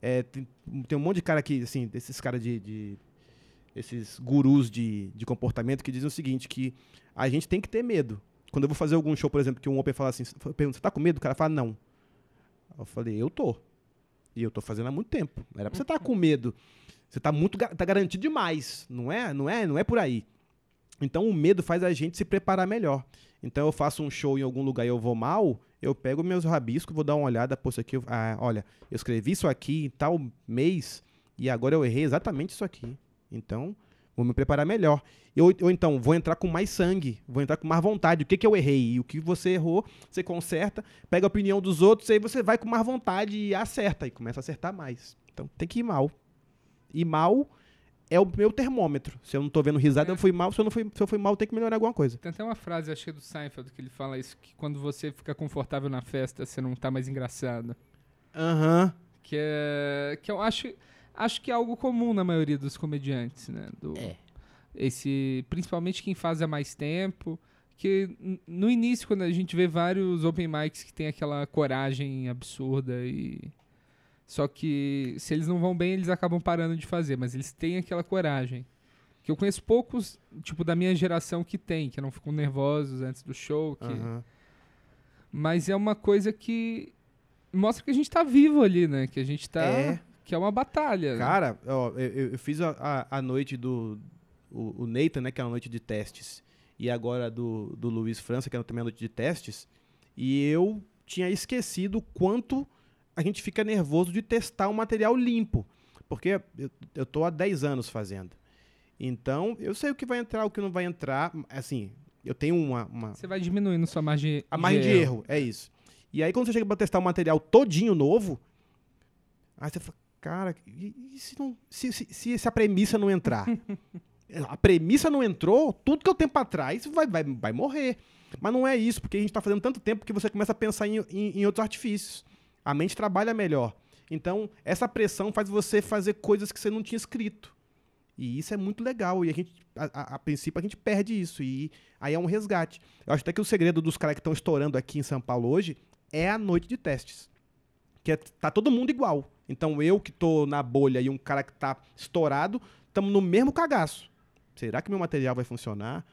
É, tem, tem um monte de cara aqui, assim, desses caras de, de- Esses gurus de, de comportamento que dizem o seguinte, que a gente tem que ter medo. Quando eu vou fazer algum show, por exemplo, que um open fala assim, eu pergunto, você tá com medo? O cara fala, não. Eu falei, eu tô. E eu tô fazendo há muito tempo. Não era pra você estar com medo. Você tá muito tá garantido demais. Não é, não é, não é por aí. Então o medo faz a gente se preparar melhor. Então eu faço um show em algum lugar e eu vou mal, eu pego meus rabiscos, vou dar uma olhada, isso aqui, ah, olha, eu escrevi isso aqui em tal mês e agora eu errei exatamente isso aqui. Então, vou me preparar melhor. Eu, ou então, vou entrar com mais sangue, vou entrar com mais vontade. O que, que eu errei? E o que você errou, você conserta, pega a opinião dos outros, aí você vai com mais vontade e acerta, e começa a acertar mais. Então, tem que ir mal. E mal é o meu termômetro. Se eu não tô vendo risada, É. eu fui mal. Se eu não fui, se eu fui mal, tem que melhorar alguma coisa. Tem até uma frase, acho que é do Seinfeld, que ele fala isso, que quando você fica confortável na festa, você não tá mais engraçado. Aham. Que é. Que eu acho, acho que é algo comum na maioria dos comediantes, né? Do, É. Esse, principalmente quem faz há mais tempo. Que no início, quando a gente vê vários open mics que tem aquela coragem absurda e. Só que se eles não vão bem, eles acabam parando de fazer, mas eles têm aquela coragem. Que eu conheço poucos, tipo, da minha geração que tem, que não ficam nervosos antes do show, que aham. Mas é uma coisa que mostra que a gente tá vivo ali, né? Que a gente tá. É. Que é uma batalha. né? Cara, ó, eu- eu, fiz a, a, a noite do. O, o Nathan, né? Que é a noite de testes. E agora do, do Luiz França, que é também a noite de testes. E eu tinha esquecido o quanto a gente fica nervoso de testar um material limpo. Porque eu, eu tô há 10 anos fazendo. Então, eu sei o que vai entrar, o que não vai entrar. Assim, eu tenho uma- uma, Você vai diminuindo sua margem a margem de erro, é isso. E aí, quando você chega pra testar um material todinho novo, aí você fala, cara, e, e se, não, se, se, se essa premissa não entrar? [laughs] a premissa não entrou, tudo que eu tenho pra trás vai, vai, vai morrer. Mas não é isso, porque a gente tá fazendo tanto tempo que você começa a pensar em, em, em outros artifícios. A mente trabalha melhor. Então, essa pressão faz você fazer coisas que você não tinha escrito. E isso é muito legal. E a gente, a, a- a princípio, a gente perde isso. E aí é um resgate. Eu acho até que o segredo dos caras que estão estourando aqui em São Paulo hoje é a noite de testes. Que é, tá todo mundo igual. Então eu que tô na bolha e um cara que tá estourado, estamos no mesmo cagaço. Será que meu material vai funcionar?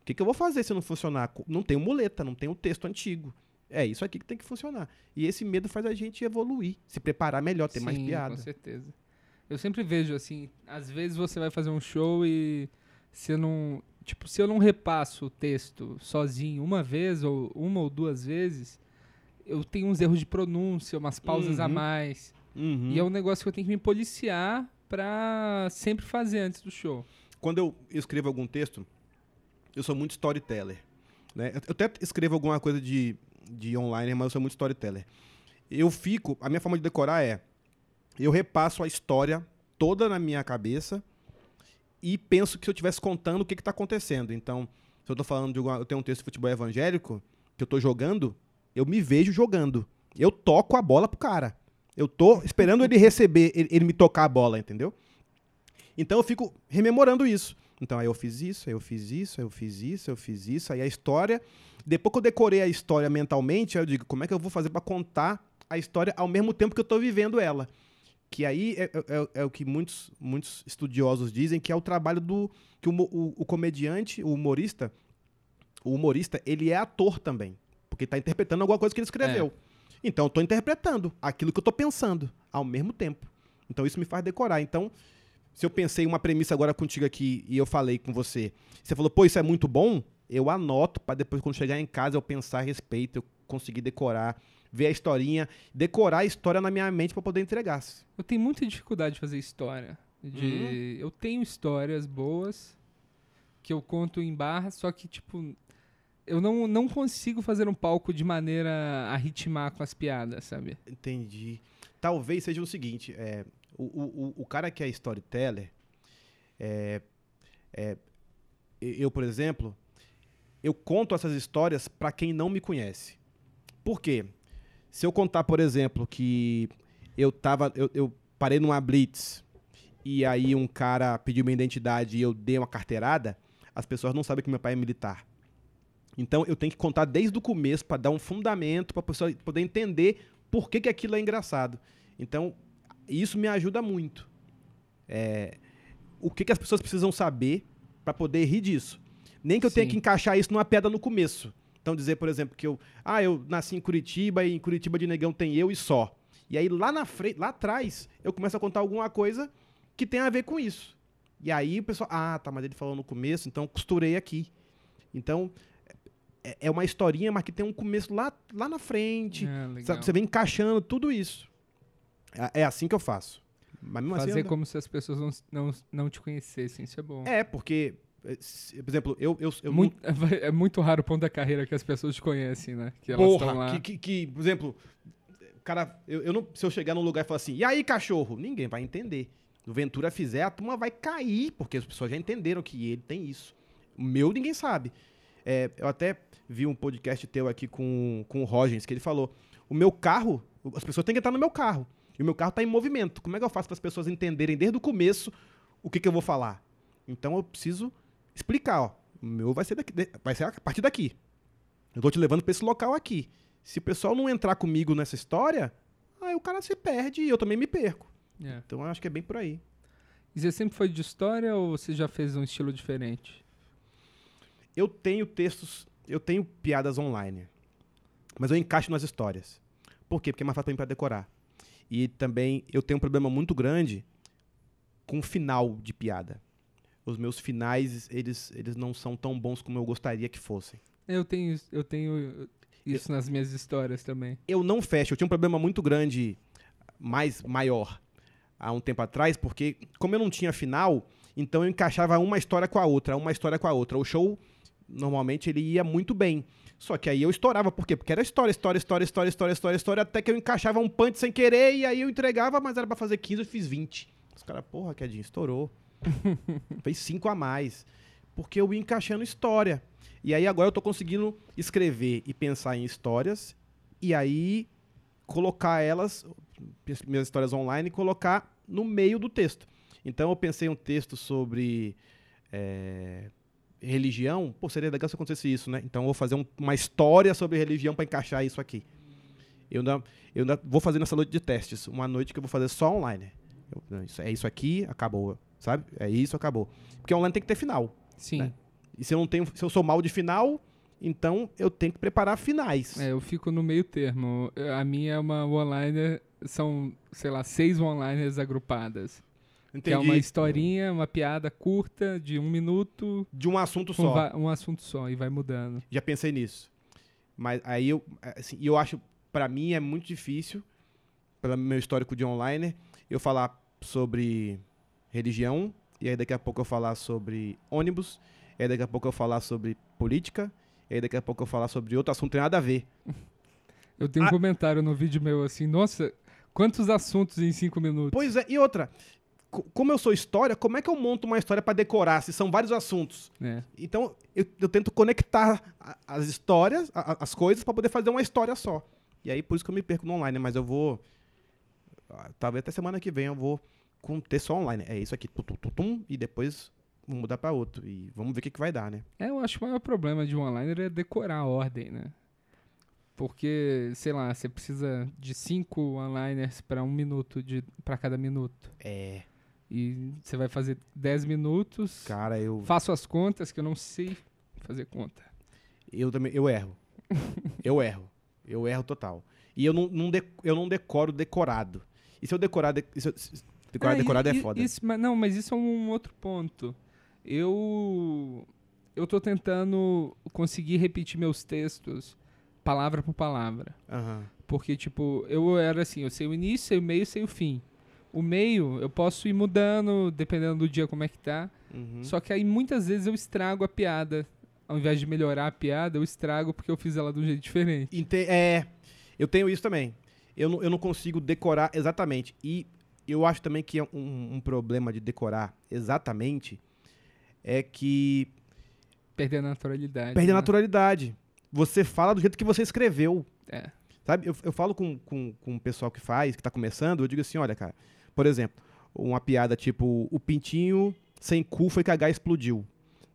O que, que eu vou fazer se não funcionar? Não tenho muleta, não tenho texto antigo. É isso aqui que tem que funcionar. E esse medo faz a gente evoluir, se preparar melhor, ter mais Sim, piada. Com certeza. Eu sempre vejo assim, às vezes você vai fazer um show e você não. Tipo, se eu não repasso o texto sozinho uma vez, ou uma ou duas vezes, eu tenho uns erros de pronúncia, umas pausas a Uhum. mais. Uhum. E é um negócio que eu tenho que me policiar pra sempre fazer antes do show. quando eu escrevo algum texto, eu sou muito storyteller. Né? Eu até escrevo alguma coisa de, de online, mas eu sou muito storyteller. Eu fico. A minha forma de decorar é. Eu repasso a história toda na minha cabeça e penso que se eu estivesse contando o que está acontecendo. Então, se eu tô falando de alguma, eu tenho um texto de futebol evangélico que eu tô jogando, eu me vejo jogando. Eu toco a bola pro cara. Eu tô esperando ele receber, ele, ele me tocar a bola, entendeu? Então eu fico rememorando isso. Então aí eu fiz isso, aí eu fiz isso, aí eu fiz isso, eu fiz isso, aí a história. Depois que eu decorei a história mentalmente, aí eu digo, como é que eu vou fazer para contar a história ao mesmo tempo que eu tô vivendo ela? Que aí é, é- é o que muitos, muitos estudiosos dizem, que é o trabalho do. que o, o- o comediante, o humorista, o humorista, ele é ator também. Porque tá interpretando alguma coisa que ele escreveu. Então eu tô interpretando aquilo que eu tô pensando ao mesmo tempo. Então isso me faz decorar. Então, se eu pensei uma premissa agora contigo aqui e eu falei com você, você falou, pô, isso é muito bom, eu anoto para depois, quando chegar em casa, eu pensar a respeito, eu conseguir decorar, ver a historinha, decorar a história na minha mente para poder entregar. Eu tenho muita dificuldade de fazer história. Uhum. De, Eu tenho histórias boas que eu conto em barra, só que, tipo, eu não, não consigo fazer um palco de maneira a ritmar com as piadas, sabe? Entendi. Talvez seja o seguinte, é, o, o, o- cara que é storyteller, é, é, eu, por exemplo, eu conto essas histórias para quem não me conhece. Por quê? Se eu contar, por exemplo, que eu tava, eu, eu parei numa blitz e aí um cara pediu minha identidade e eu dei uma carteirada, as pessoas não sabem que meu pai é militar. Então eu tenho que contar desde o começo para dar um fundamento para a pessoa poder entender por que, que aquilo é engraçado. Então isso me ajuda muito. É, o que, que as pessoas precisam saber para poder rir disso. Nem que eu tenha Sim. que encaixar isso numa pedra no começo. Então dizer, por exemplo, que eu, ah, eu nasci em Curitiba e em Curitiba de Negão tem eu e só. E aí lá na frente, lá atrás, eu começo a contar alguma coisa que tem a ver com isso. E aí o pessoal, ah, tá, mas ele falou no começo, então costurei aqui. Então é, é uma historinha, mas que tem um começo lá, lá na frente. É. Sabe, Você vem encaixando tudo isso. É, é assim que eu faço. Mas mesmo assim, Fazer eu- como se as pessoas não, não, não te conhecessem, isso é bom. É, porque, eh, por exemplo, eu. eu, eu Muito- [laughs] é muito raro o ponto da carreira que as pessoas te conhecem, né? Que Porra, lá. que, que, que, por exemplo, cara, eu, eu não, se eu chegar num lugar e falar assim, e aí, cachorro? Ninguém vai entender. O Ventura fizer, a turma vai cair, porque as pessoas já entenderam que ele tem isso. O meu ninguém sabe. É, eu até vi um podcast teu aqui com, com o Rogens, que ele falou: o meu carro, as pessoas têm que entrar no meu carro. E o meu carro está em movimento. Como é que eu faço para as pessoas entenderem desde o começo o que, que eu vou falar? Então eu preciso explicar, ó. O meu vai ser, daqui, vai ser a partir daqui. Eu tô te levando para esse local aqui. Se o pessoal não entrar comigo nessa história, aí o cara se perde e eu também me perco. É. Então eu acho que é bem por aí. E você sempre foi de história ou você já fez um estilo diferente? Eu tenho textos, eu tenho piadas online. Mas eu encaixo nas histórias. Por quê? Porque é mais fácil pra mim pra decorar. E também eu tenho um problema muito grande com final de piada. Os meus finais, eles, eles não são tão bons como eu gostaria que fossem. Eu tenho, eu tenho isso nas minhas histórias também. Eu não fecho. Eu tinha um problema muito grande, mais maior, há um tempo atrás, porque como eu não tinha final, então eu encaixava uma história com a outra, uma história com a outra. O show, normalmente, ele ia muito bem. Só que aí eu estourava, por quê? Porque era história, história, história, história, história, história, história, até que eu encaixava um punch sem querer, e aí eu entregava, mas era pra fazer 15, eu fiz 20. Os caras, porra, Kedinho, estourou. [laughs] Fez 5 a mais. Porque eu ia encaixando história. E aí agora eu tô conseguindo escrever e pensar em histórias, e aí colocar elas, minhas histórias online, e colocar no meio do texto. Então eu pensei um texto sobre é, religião, pô, seria legal se acontecesse isso, né? Então eu vou fazer um- uma história sobre religião para encaixar isso aqui. Eu ainda, eu ainda vou fazer nessa noite de testes, uma noite que eu vou fazer só online. Eu- isso- é isso aqui, acabou, sabe? É isso, acabou. Porque online tem que ter final. Sim. Né? E se eu não tenho, se eu sou mal de final, então eu tenho que preparar finais. É, eu fico no meio termo. A minha é uma one-liner, são, sei lá, seis one-liners agrupadas. Que é uma historinha, uma piada curta de um minuto, De um assunto só. um assunto só, e vai mudando. Já pensei nisso. Mas aí eu, assim, eu acho, pra mim é muito difícil, pelo meu histórico de online, eu falar sobre religião, e aí daqui a pouco eu falar sobre ônibus, e aí daqui a pouco eu falar sobre política, e aí daqui a pouco eu falar sobre outro assunto tem nada a ver. [laughs] Eu tenho um Ah. comentário no vídeo meu assim, nossa, quantos assuntos em cinco minutos? Pois é, e outra, como eu sou história, como é que eu monto uma história pra decorar, se são vários assuntos? É. Então, eu, eu tento conectar as histórias, a- as coisas, pra poder fazer uma história só. E aí, por isso que eu me perco no online, mas eu vou. ah, Talvez até semana que vem eu vou com texto só online. É isso aqui, tum, tum, tum, tum, e depois vou mudar pra outro. E vamos ver o que, que vai dar, né? É, eu acho que o maior problema de um onliner é decorar a ordem, né? Porque, sei lá, você precisa de cinco onliners para um minuto de para cada minuto. É. E você vai fazer 10 minutos. Cara, eu, Faço as contas que eu não sei fazer conta. eu também. Eu erro. [laughs] eu erro. Eu erro total. E eu não, não, de- eu não decoro decorado. E se eu decorar. de- se eu- se- decorar decorado e- é e- foda. Isso, mas, não, mas isso é um outro ponto. Eu eu tô tentando conseguir repetir meus textos palavra por palavra. Aham. Porque, tipo, eu era assim, eu sei o início, sei o meio, sei o fim. O meio, eu posso ir mudando, dependendo do dia como é que tá. Uhum. Só que aí muitas vezes eu estrago a piada. Ao invés de melhorar a piada, eu estrago porque eu fiz ela de um jeito diferente. Ente- é, eu tenho isso também. Eu não, eu não consigo decorar exatamente. E eu acho também que é um, um problema de decorar exatamente é que Perder a naturalidade. perde a né? naturalidade. Você fala do jeito que você escreveu. É. Sabe? Eu, eu falo com, com, com o pessoal que faz, que tá começando, eu digo assim, olha, cara, por exemplo, uma piada tipo, o pintinho sem cu foi cagar e explodiu.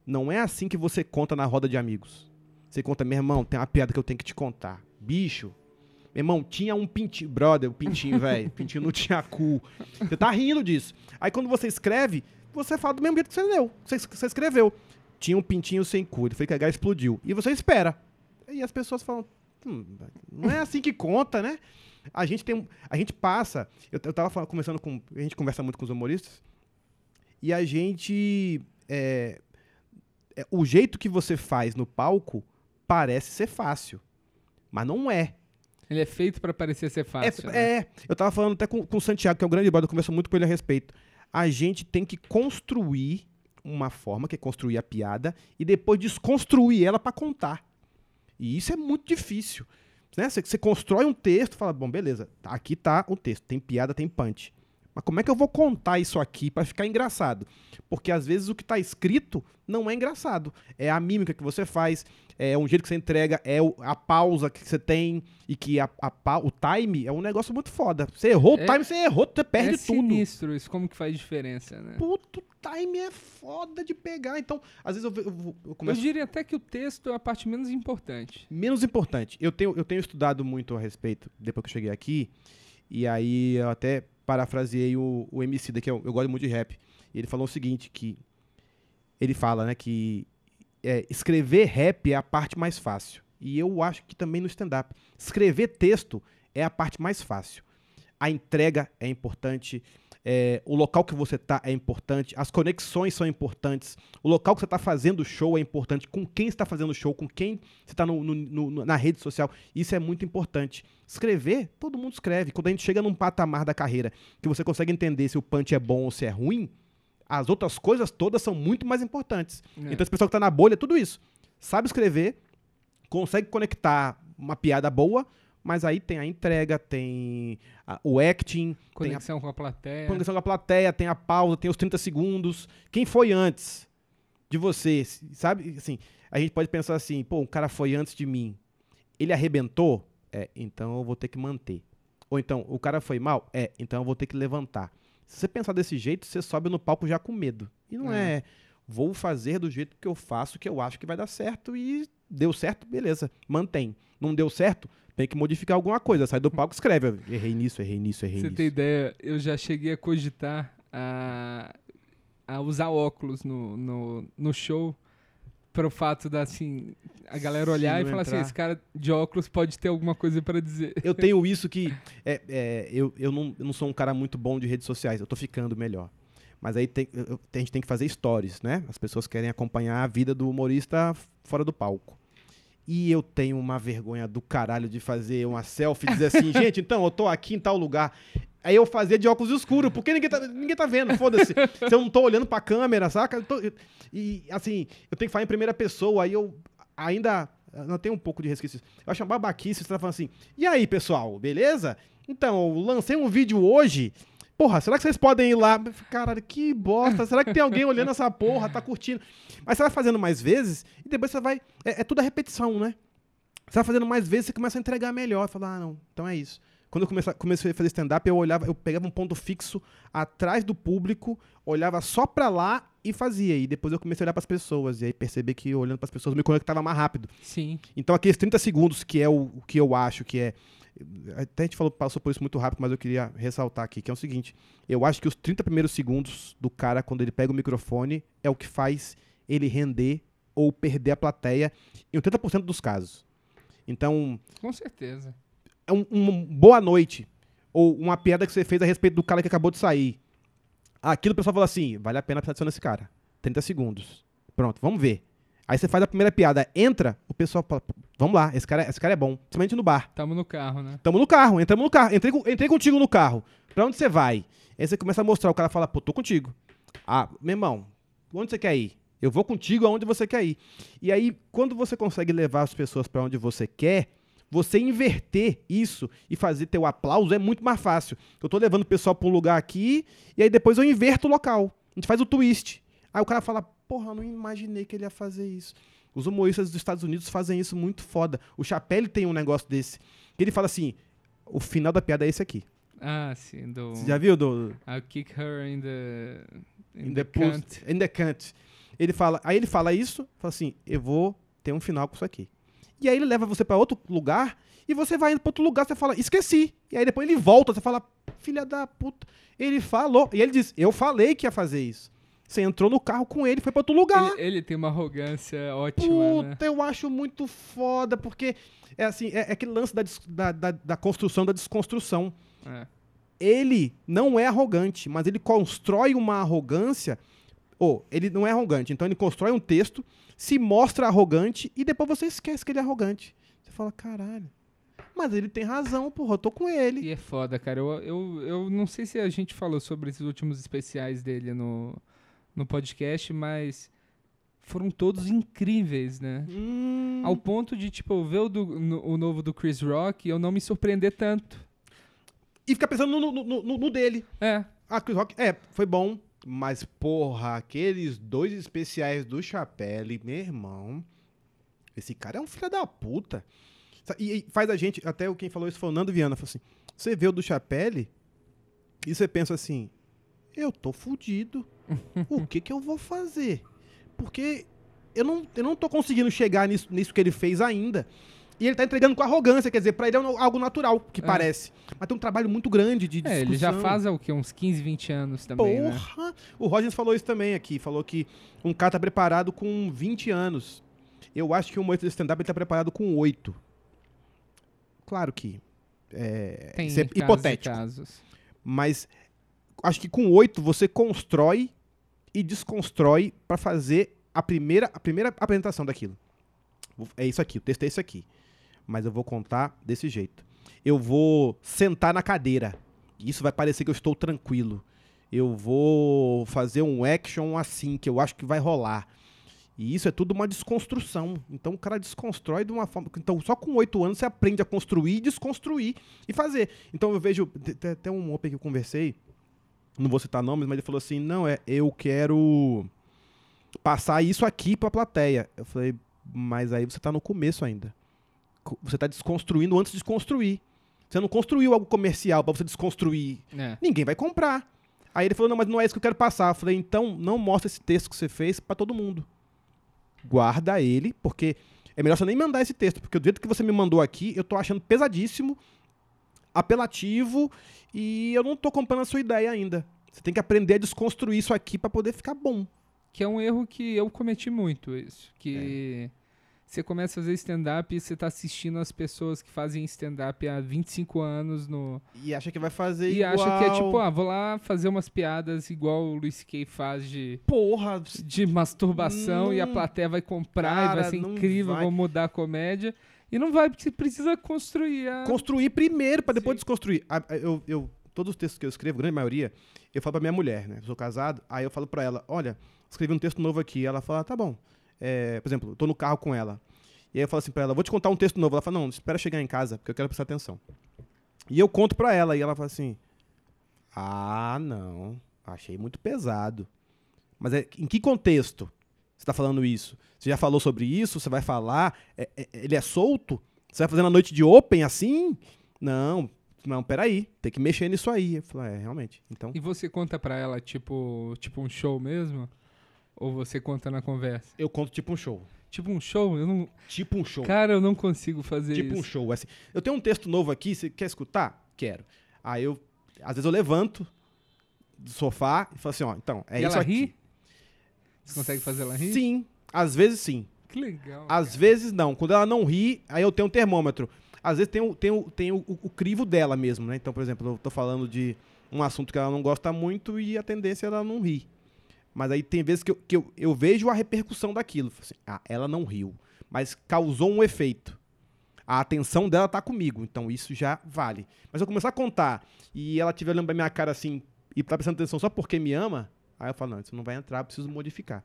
Não é assim que você conta na roda de amigos. Você conta, meu irmão, tem uma piada que eu tenho que te contar. Bicho, meu irmão, tinha um pintinho. Brother, o pintinho, velho. Pintinho não tinha cu. Você tá rindo disso. Aí quando você escreve, você fala do mesmo jeito que você leu. Você, você escreveu. Tinha um pintinho sem cu, ele foi cagar e explodiu. E você espera. E as pessoas falam, "Hum, não é assim que conta, né? A gente tem. A gente passa. Eu, eu tava falando, conversando com. A gente conversa muito com os humoristas. E a gente. é, é, o jeito que você faz no palco parece ser fácil. Mas não é. Ele é feito pra parecer ser fácil. é, né? é. eu tava falando até com, com o Santiago, que é um grande brother, eu converso muito com ele a respeito. A gente tem que construir uma forma, que é construir a piada, e depois desconstruir ela pra contar. E isso é muito difícil. Né? Você, você constrói um texto, fala, bom, beleza, tá- aqui tá o texto, tem piada, tem punch. Mas como é que eu vou contar isso aqui pra ficar engraçado? Porque às vezes o que tá escrito não é engraçado. É a mímica que você faz, é um jeito que você entrega, é a pausa que você tem e que a, a o time é um negócio muito foda. Você errou É- o time, você errou, você perde é tudo. sinistro isso, como que faz diferença, né? Puto, time é foda de pegar. Então, às vezes eu, eu, eu Eu começo. diria até que o texto é a parte menos importante. Menos importante, eu tenho, eu tenho estudado muito a respeito depois que eu cheguei aqui, e aí eu até parafraseei o, o MC que eu, eu gosto muito de rap. E ele falou o seguinte, que ele fala, né, que é, escrever rap é a parte mais fácil. E eu acho que também no stand-up. Escrever texto é a parte mais fácil. A entrega é importante, é, o local que você tá é importante, as conexões são importantes, o local que você está fazendo o show é importante, com quem está fazendo o show, com quem você está na rede social, isso é muito importante. Escrever, todo mundo escreve. Quando a gente chega num patamar da carreira que você consegue entender se o punch é bom ou se é ruim, as outras coisas todas são muito mais importantes. É. Então, esse pessoal que está na bolha, é tudo isso. Sabe escrever, consegue conectar uma piada boa, mas aí tem a entrega, tem a, o acting. Conexão a, com a plateia. Conexão com a plateia, tem a pausa, tem os 30 segundos. Quem foi antes de você? Sabe, assim, a gente pode pensar assim, pô, o cara foi antes de mim. Ele arrebentou? É, então eu vou ter que manter. Ou então, o cara foi mal? É, então eu vou ter que levantar. Se você pensar desse jeito, você sobe no palco já com medo. E não é, é vou fazer do jeito que eu faço, que eu acho que vai dar certo e deu certo, beleza, mantém. Não deu certo, tem que modificar alguma coisa. Sai do palco e escreve. Errei nisso, errei nisso, errei Você nisso. tem ideia? Eu já cheguei a cogitar a, a usar óculos no, no, no show para o fato da, assim, a galera olhar e falar assim, entrar. assim, esse cara de óculos pode ter alguma coisa para dizer. Eu [laughs] tenho isso que, é, é, eu, eu, não, eu não sou um cara muito bom de redes sociais, eu tô ficando melhor. Mas aí tem, eu, a gente tem que fazer stories, né? As pessoas querem acompanhar a vida do humorista fora do palco. E eu tenho uma vergonha do caralho de fazer uma selfie e dizer assim, [laughs] gente, então, eu tô aqui em tal lugar. Aí eu fazia de óculos escuros, porque ninguém tá, ninguém tá vendo, foda-se. Se eu não tô olhando pra câmera, saca? Tô, e, assim, eu tenho que falar em primeira pessoa, aí eu ainda. Não tenho um pouco de resquício. Eu acho uma babaquice, você tá falando assim, e aí, pessoal, beleza? Então, eu lancei um vídeo hoje. Porra, será que vocês podem ir lá? Caralho, que bosta. Será que tem alguém olhando essa porra, tá curtindo? Mas você vai fazendo mais vezes e depois você vai. É, é tudo a repetição, né? Você vai fazendo mais vezes, você começa a entregar melhor. Fala, ah, não, então é isso. Quando eu comecei, comecei a fazer stand-up, eu olhava, eu pegava um ponto fixo atrás do público, olhava só pra lá e fazia. E depois eu comecei a olhar pras pessoas. E aí perceber que olhando pras pessoas eu me conectava mais rápido. Sim. Então aqueles 30 segundos, que é o, o que eu acho que é até a gente falou, passou por isso muito rápido, mas eu queria ressaltar aqui, que é o seguinte: eu acho que os 30 primeiros segundos do cara, quando ele pega o microfone, é o que faz ele render ou perder a plateia em 80% dos casos. Então. Com certeza. É um, um, boa noite. Ou uma piada que você fez a respeito do cara que acabou de sair. Aquilo o pessoal fala assim: vale a pena prestar atenção nesse cara. 30 segundos. Pronto, vamos ver. Aí você faz a primeira piada, entra, o pessoal fala, vamos lá, esse cara, é, esse cara é bom. Principalmente no bar. Tamo no carro, né? Tamo no carro, entramos no carro. Entrei, entrei contigo no carro. Pra onde você vai? Aí você começa a mostrar, o cara fala, pô, tô contigo. Ah, meu irmão, onde você quer ir? Eu vou contigo aonde você quer ir. E aí, quando você consegue levar as pessoas para onde você quer, você inverter isso e fazer teu aplauso é muito mais fácil. Eu tô levando o pessoal para um lugar aqui e aí depois eu inverto o local. A gente faz o twist. Aí o cara fala, porra, eu não imaginei que ele ia fazer isso. Os humoristas dos Estados Unidos fazem isso muito foda. O Chapelle tem um negócio desse. Ele fala assim: o final da piada é esse aqui. Ah, sim. Do... Você já viu? Do... I'll kick her in the. In, in the, the cunt. In the cunt. Ele fala, aí ele fala isso, fala assim: eu vou ter um final com isso aqui. E aí ele leva você para outro lugar e você vai indo para outro lugar, você fala, esqueci. E aí depois ele volta, você fala, filha da puta. Ele falou. E ele diz, eu falei que ia fazer isso. Você entrou no carro com ele, foi para outro lugar. Ele, ele, tem uma arrogância ótima. Puta, né? eu acho muito foda, porque é assim, é, é aquele lance da, da, da, da, construção da desconstrução. É. Ele não é arrogante, mas ele constrói uma arrogância. Ou, ele não é arrogante, então ele constrói um texto, se mostra arrogante e depois você esquece que ele é arrogante. Você fala, caralho. Mas ele tem razão, porra, eu tô com ele. E é foda, cara. Eu, eu, eu não sei se a gente falou sobre esses últimos especiais dele no, no podcast, mas foram todos incríveis, né? Hum. Ao ponto de, tipo, ver o, do, no, o novo do Chris Rock e eu não me surpreender tanto. E ficar pensando no, no, no, no dele. É. Ah, Chris Rock, é, foi bom. Mas, porra, aqueles dois especiais do Chapelle, meu irmão. Esse cara é um filho da puta. E, e faz a gente, até quem falou isso foi o Nando Viana, falou assim: você vê o do Chapelle e você pensa assim, eu tô fudido. O que que eu vou fazer? Porque eu não, eu não tô conseguindo chegar nisso, nisso que ele fez ainda. E ele tá entregando com arrogância, quer dizer, pra ele é algo natural, que é. parece. Mas tem um trabalho muito grande de discussão. É, ele já faz o quê? Uns 15, 20 anos também, né? Porra! Né? O Rogers falou isso também aqui, falou que um cara tá preparado com 20 anos. Eu acho que o momento de stand-up está preparado com oito. Claro que é, Tem isso é hipotético. casos. Mas acho que com oito você constrói e desconstrói para fazer a primeira, a primeira apresentação daquilo. É isso aqui, o texto é isso aqui. Mas eu vou contar desse jeito. Eu vou sentar na cadeira. Isso vai parecer que eu estou tranquilo. Eu vou fazer um action assim, que eu acho que vai rolar. E isso é tudo uma desconstrução. Então o cara desconstrói de uma forma. Então, só com oito anos você aprende a construir, desconstruir e fazer. Então eu vejo. te- te- Até um open que eu conversei, não vou citar nomes, mas ele falou assim: não, é, eu quero passar isso aqui pra plateia. Eu falei, mas aí você tá no começo ainda. Você tá desconstruindo antes de construir. Você não construiu algo comercial pra você desconstruir. É. Ninguém vai comprar. Aí ele falou, não, mas não é isso que eu quero passar. Eu falei, então não mostra esse texto que você fez pra todo mundo. Guarda ele, porque é melhor você nem mandar esse texto, porque do jeito que você me mandou aqui, eu tô achando pesadíssimo, apelativo, e eu não tô comprando a sua ideia ainda. Você tem que aprender a desconstruir isso aqui pra poder ficar bom. Que é um erro que eu cometi muito, isso. Que você começa a fazer stand-up e você tá assistindo as pessoas que fazem stand-up há 25 anos no... E acha que vai fazer E igual. acha que é tipo, ah, vou lá fazer umas piadas igual o Luis C.K. faz de, porra, de masturbação e a Não. plateia vai comprar e Cara, vai ser não incrível, vai. vou mudar a comédia. E não vai, porque você precisa construir a... construir primeiro pra depois Sim. desconstruir. Eu, eu- todos os textos que eu escrevo, grande maioria, eu falo pra minha mulher, né? Eu sou casado, aí eu falo pra ela, olha, escrevi um texto novo aqui. Ela fala, tá bom. É, por exemplo, eu tô no carro com ela. E aí eu falo assim pra ela, vou te contar um texto novo. Ela fala, não, espera chegar em casa, porque eu quero prestar atenção. E eu conto pra ela, e ela fala assim, ah, não, achei muito pesado. Mas é, em que contexto você tá falando isso? Você já falou sobre isso? Você vai falar? É- é- ele é solto? Você vai fazendo a noite de open assim? Não, não, peraí, tem que mexer nisso aí. Eu falei, é, realmente. Então, E você conta pra ela, tipo, tipo um show mesmo? Ou você conta na conversa? eu conto tipo um show. Tipo um show? Eu não... Tipo um show. Cara, eu não consigo fazer tipo um isso. show. Assim, eu tenho um texto novo aqui, você quer escutar? Quero. Aí eu, às vezes eu levanto do sofá e falo assim, ó, então, é e isso ela aqui. ri? Você consegue fazer ela rir? Sim, às vezes sim. Que legal. Às vezes não. Quando ela não ri, aí eu tenho um termômetro. Às vezes tem, o, tem, o, tem o, o crivo dela mesmo, né? Então, por exemplo, eu tô falando de um assunto que ela não gosta muito e a tendência é ela não rir. Mas aí tem vezes que eu, que eu, eu vejo a repercussão daquilo. Assim, ah, ela não riu, mas causou um efeito. A atenção dela tá comigo, então isso já vale. Mas se eu começar a contar e ela estiver olhando pra minha cara assim e tá prestando atenção só porque me ama, aí eu falo, não, isso não vai entrar, preciso modificar.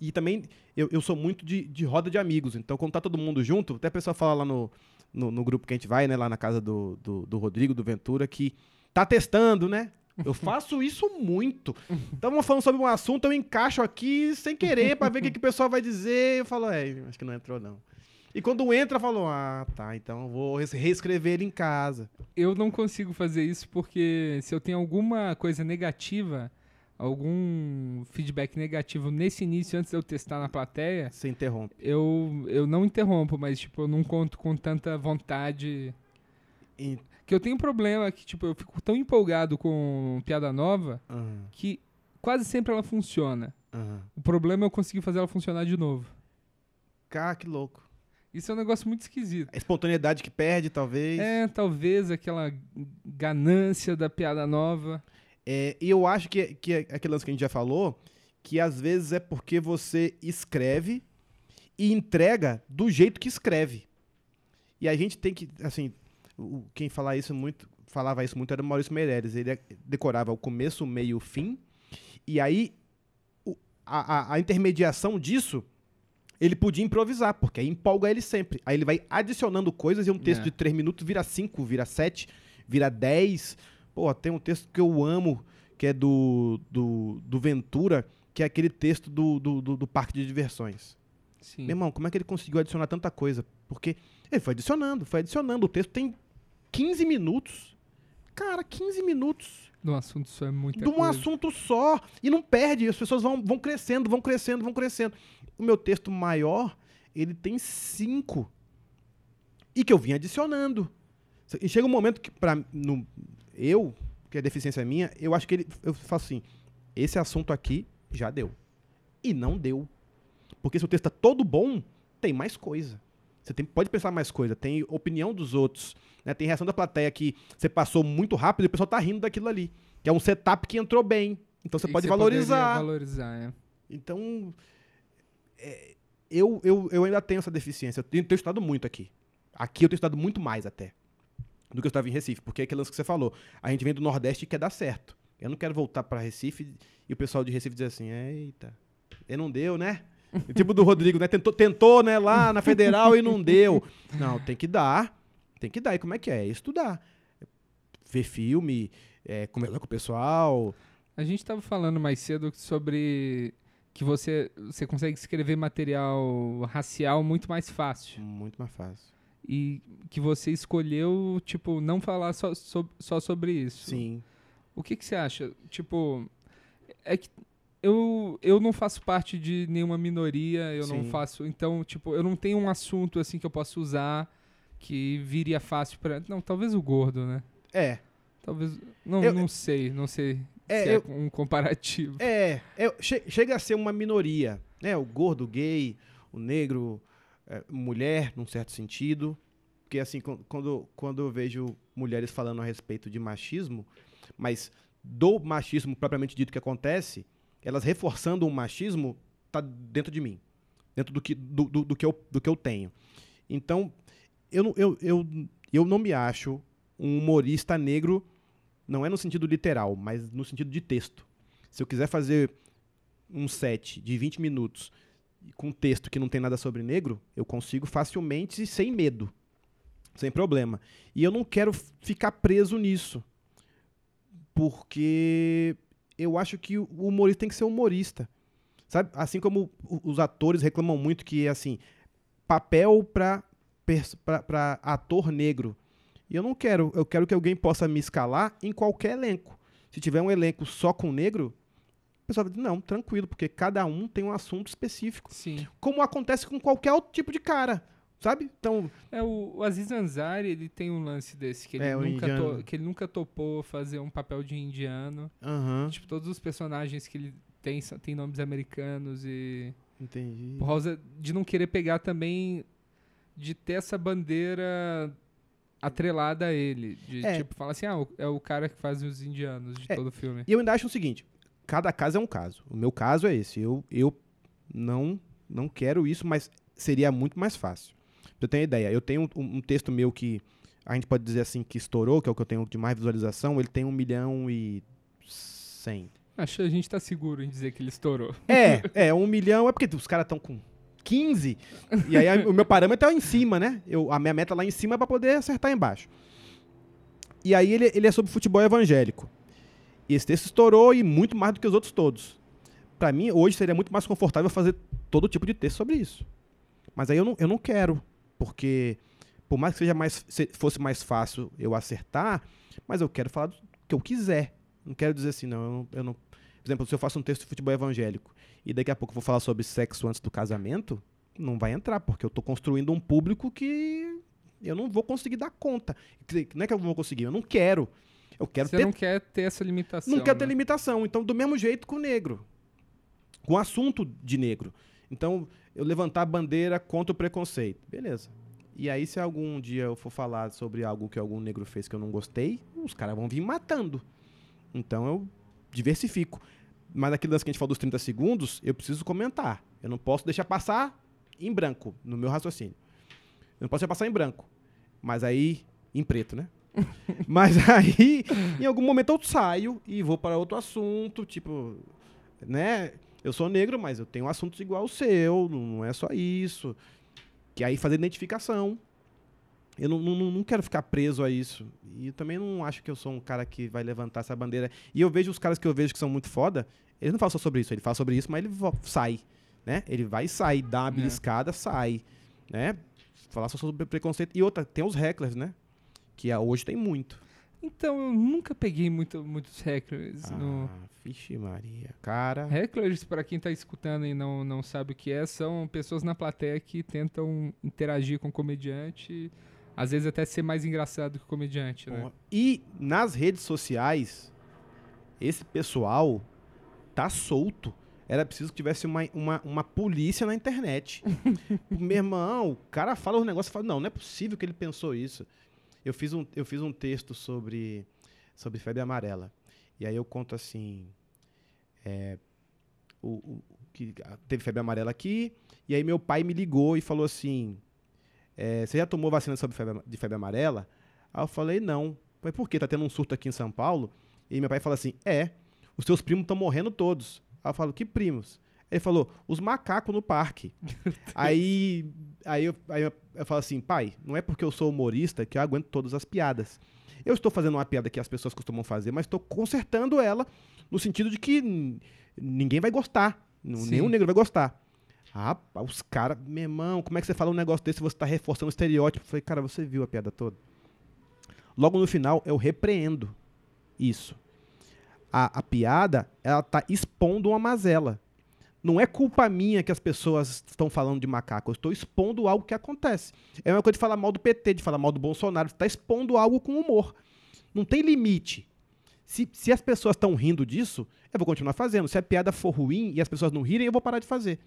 E também eu, eu sou muito de, de roda de amigos. Então, quando tá todo mundo junto, até a pessoa fala lá no, no, no grupo que a gente vai, né? Lá na casa do, do, do Rodrigo, do Ventura, que tá testando, né? Eu faço [laughs] isso muito. Estamos falando sobre um assunto, eu encaixo aqui sem querer pra ver o que, que o pessoal vai dizer. Eu falo, é, acho que não entrou, não. E quando entra, eu falo, ah, tá, então eu vou reescrever ele em casa. Eu não consigo fazer isso porque se eu tenho alguma coisa negativa, algum feedback negativo nesse início, antes de eu testar na plateia, Você interrompe. eu, eu não interrompo, mas tipo, eu não conto com tanta vontade. E- Que eu tenho um problema que, tipo, eu fico tão empolgado com piada nova Aham, que quase sempre ela funciona. aham. O problema é eu conseguir fazer ela funcionar de novo. Cara, que louco. Isso é um negócio muito esquisito. A espontaneidade que perde, talvez. É, talvez aquela ganância da piada nova. É, e eu acho que, que é aquele lance que a gente já falou, que às vezes é porque você escreve e entrega do jeito que escreve. E a gente tem que, assim, o- quem falar isso muito, falava isso muito era o Maurício Meirelles. Ele é- decorava o começo, o meio, o fim. E aí, o- a, a- a intermediação disso, ele podia improvisar, porque aí empolga ele sempre. Aí ele vai adicionando coisas e um texto É. de 3 minutos vira 5, vira 7, vira 10. Pô, tem um texto que eu amo, que é do, do, do Ventura, que é aquele texto do, do, do- do parque de diversões. Sim. Meu irmão, como é que ele conseguiu adicionar tanta coisa? Porque ele foi adicionando, foi adicionando. O texto tem 15 minutos. Cara, 15 minutos De um assunto só é muita de um coisa. assunto só. E não perde. As pessoas vão, vão crescendo, vão crescendo, vão crescendo. O meu texto maior, ele tem cinco. E que eu vim adicionando. E chega um momento que, pra, no, eu, que a deficiência é minha, eu acho que ele. Eu faço assim: esse assunto aqui já deu. E não deu. Porque se o texto tá todo bom, tem mais coisa. Você tem, pode pensar mais coisa, tem opinião dos outros, né? Tem reação da plateia que você passou muito rápido e o pessoal tá rindo daquilo ali. Que é um setup que entrou bem. Então você E pode você valorizar. valorizar, é. Então, é, eu, eu, eu ainda tenho essa deficiência. Eu tenho, tenho estudado muito aqui. Aqui eu tenho estudado muito mais até do que eu estava em Recife. Porque é aquele lance que você falou. A gente vem do Nordeste e quer dar certo. Eu não quero voltar para Recife e o pessoal de Recife dizer assim: eita, e não deu, né? [laughs] Tipo do Rodrigo, né? Tentou, tentou, né, lá na Federal e não deu. Não, tem que dar. Tem que dar. E como é que é? É Estudar. Ver filme, é, conversar com o pessoal. A gente estava falando mais cedo sobre que você, você consegue escrever material racial muito mais fácil. Muito mais fácil. E que você escolheu, tipo, não falar só, so- só sobre isso. Sim. O que, que você acha? Tipo, é que eu, eu não faço parte de nenhuma minoria, eu não Sim. faço. Então, tipo, eu não tenho um assunto assim que eu possa usar que viria fácil pra. Não, talvez o gordo, né? É. Talvez. Não, Eu- não sei, não sei É, se é eu- um comparativo. É, é, che- chega a ser uma minoria, né? O gordo, o gay, o negro, é, mulher, num certo sentido. Porque, assim, quan- quando, quando eu vejo mulheres falando a respeito de machismo, mas do machismo propriamente dito que acontece, elas reforçando o machismo, tá dentro de mim. Dentro do que, do, do, do que, eu, do que eu tenho. Então, eu, eu, eu, eu não me acho um humorista negro, não é no sentido literal, mas no sentido de texto. Se eu quiser fazer um set de 20 minutos com texto que não tem nada sobre negro, eu consigo facilmente e sem medo. Sem problema. E eu não quero ficar preso nisso. Porque eu acho que o humorista tem que ser humorista. Sabe? Assim como os atores reclamam muito que é assim, papel para ator negro. E eu não quero, eu quero que alguém possa me escalar em qualquer elenco. Se tiver um elenco só com negro, pessoal vai dizer, não, tranquilo, porque cada um tem um assunto específico. Sim. Como acontece com qualquer outro tipo de cara, sabe? Então, É, o, o Aziz Ansari, ele tem um lance desse, que ele, É, nunca to- que ele nunca topou fazer um papel de indiano. aham, Tipo, todos os personagens que ele tem tem nomes americanos e... entendi. Por causa de não querer pegar também, de ter essa bandeira atrelada a ele. De, É. tipo, falar assim, ah, o- é o cara que faz os indianos de É. todo o filme. E eu ainda acho o seguinte, cada caso é um caso. O meu caso é esse. Eu, eu não, não quero isso, mas seria muito mais fácil. Eu ter ideia, eu tenho um, um texto meu que a gente pode dizer assim que estourou, que é o que eu tenho de mais visualização, ele tem um milhão e cem. Acho que a gente tá seguro em dizer que ele estourou. É, [laughs] é, um milhão é porque os caras estão com 15, e aí a- o meu parâmetro é em cima, né? Eu, a minha meta lá em cima é pra poder acertar embaixo. E aí ele, ele é sobre futebol evangélico. E esse texto estourou e muito mais do que os outros todos. Pra mim, hoje seria muito mais confortável fazer todo tipo de texto sobre isso. Mas aí eu não, eu não quero, porque por mais que seja mais, se- fosse mais fácil eu acertar, mas eu quero falar do que eu quiser. Não quero dizer assim, não, eu não, eu não por exemplo, se eu faço um texto de futebol evangélico e daqui a pouco eu vou falar sobre sexo antes do casamento, não vai entrar, porque eu tô construindo um público que eu não vou conseguir dar conta. Não é que eu não vou conseguir, eu não quero. Eu quero Você ter não quer ter essa limitação. não quero ter né? limitação. Então, do mesmo jeito com o negro. Com o assunto de negro. Então, eu levantar a bandeira contra o preconceito. Beleza. E aí, se algum dia eu for falar sobre algo que algum negro fez que eu não gostei, os caras vão vir matando. Então, eu diversifico. Mas aquilo que a gente falou dos 30 segundos, eu preciso comentar. Eu não posso deixar passar em branco, no meu raciocínio. Eu não posso deixar passar em branco. Mas aí, em preto, né? [laughs] Mas aí, em algum momento eu saio e vou para outro assunto, tipo, né? Eu sou negro, mas eu tenho assuntos igual o seu, não é só isso. Que aí fazer identificação. Eu não, não, não quero ficar preso a isso. E também não acho que eu sou um cara que vai levantar essa bandeira. E eu vejo os caras que eu vejo que são muito foda, eles não falam só sobre isso, ele fala sobre isso, mas ele sai, né? Ele vai sair, dá uma É. beliscada, sai, né? Falar só sobre preconceito. E outra, tem os hecklers, né? Que hoje tem muito. Então, eu nunca peguei muito, muitos hecklers. Ah, No... vixe Maria. Cara, Hecklers, pra quem tá escutando e não, não sabe o que é, são pessoas na plateia que tentam interagir com o comediante, às vezes até ser mais engraçado que o comediante, né? E nas redes sociais, esse pessoal tá solto. Era preciso que tivesse uma, uma, uma polícia na internet. [laughs] Meu irmão, o cara fala os negócios e fala, não, não é possível que ele pensou isso. Eu fiz um, eu fiz um texto sobre, sobre febre amarela. E aí eu conto assim. é, o, o- que teve febre amarela aqui. E aí meu pai me ligou e falou assim: é, Você já tomou vacina sobre febre, de febre amarela? Aí eu falei, não. Falei, por quê? Tá tendo um surto aqui em São Paulo? E meu pai fala assim: É, os seus primos estão morrendo todos. Aí eu falo, que primos? Ele falou, os macacos no parque. [laughs] aí aí, eu, aí eu, eu falo assim, pai, não é porque eu sou humorista que eu aguento todas as piadas. Eu estou fazendo uma piada que as pessoas costumam fazer, mas estou consertando ela no sentido de que ninguém vai gostar. Sim. Nenhum negro vai gostar. Ah, os caras, meu irmão, como é que você fala um negócio desse se você está reforçando o estereótipo? Eu falei, cara, você viu a piada toda? Logo no final, eu repreendo isso. A, a piada, ela tá expondo uma mazela. Não é culpa minha que as pessoas estão falando de macaco. Eu estou expondo algo que acontece. É uma coisa de falar mal do PT, de falar mal do Bolsonaro. Você está expondo algo com humor. Não tem limite. Se, se as pessoas estão rindo disso, eu vou continuar fazendo. Se a piada for ruim e as pessoas não rirem, eu vou parar de fazer.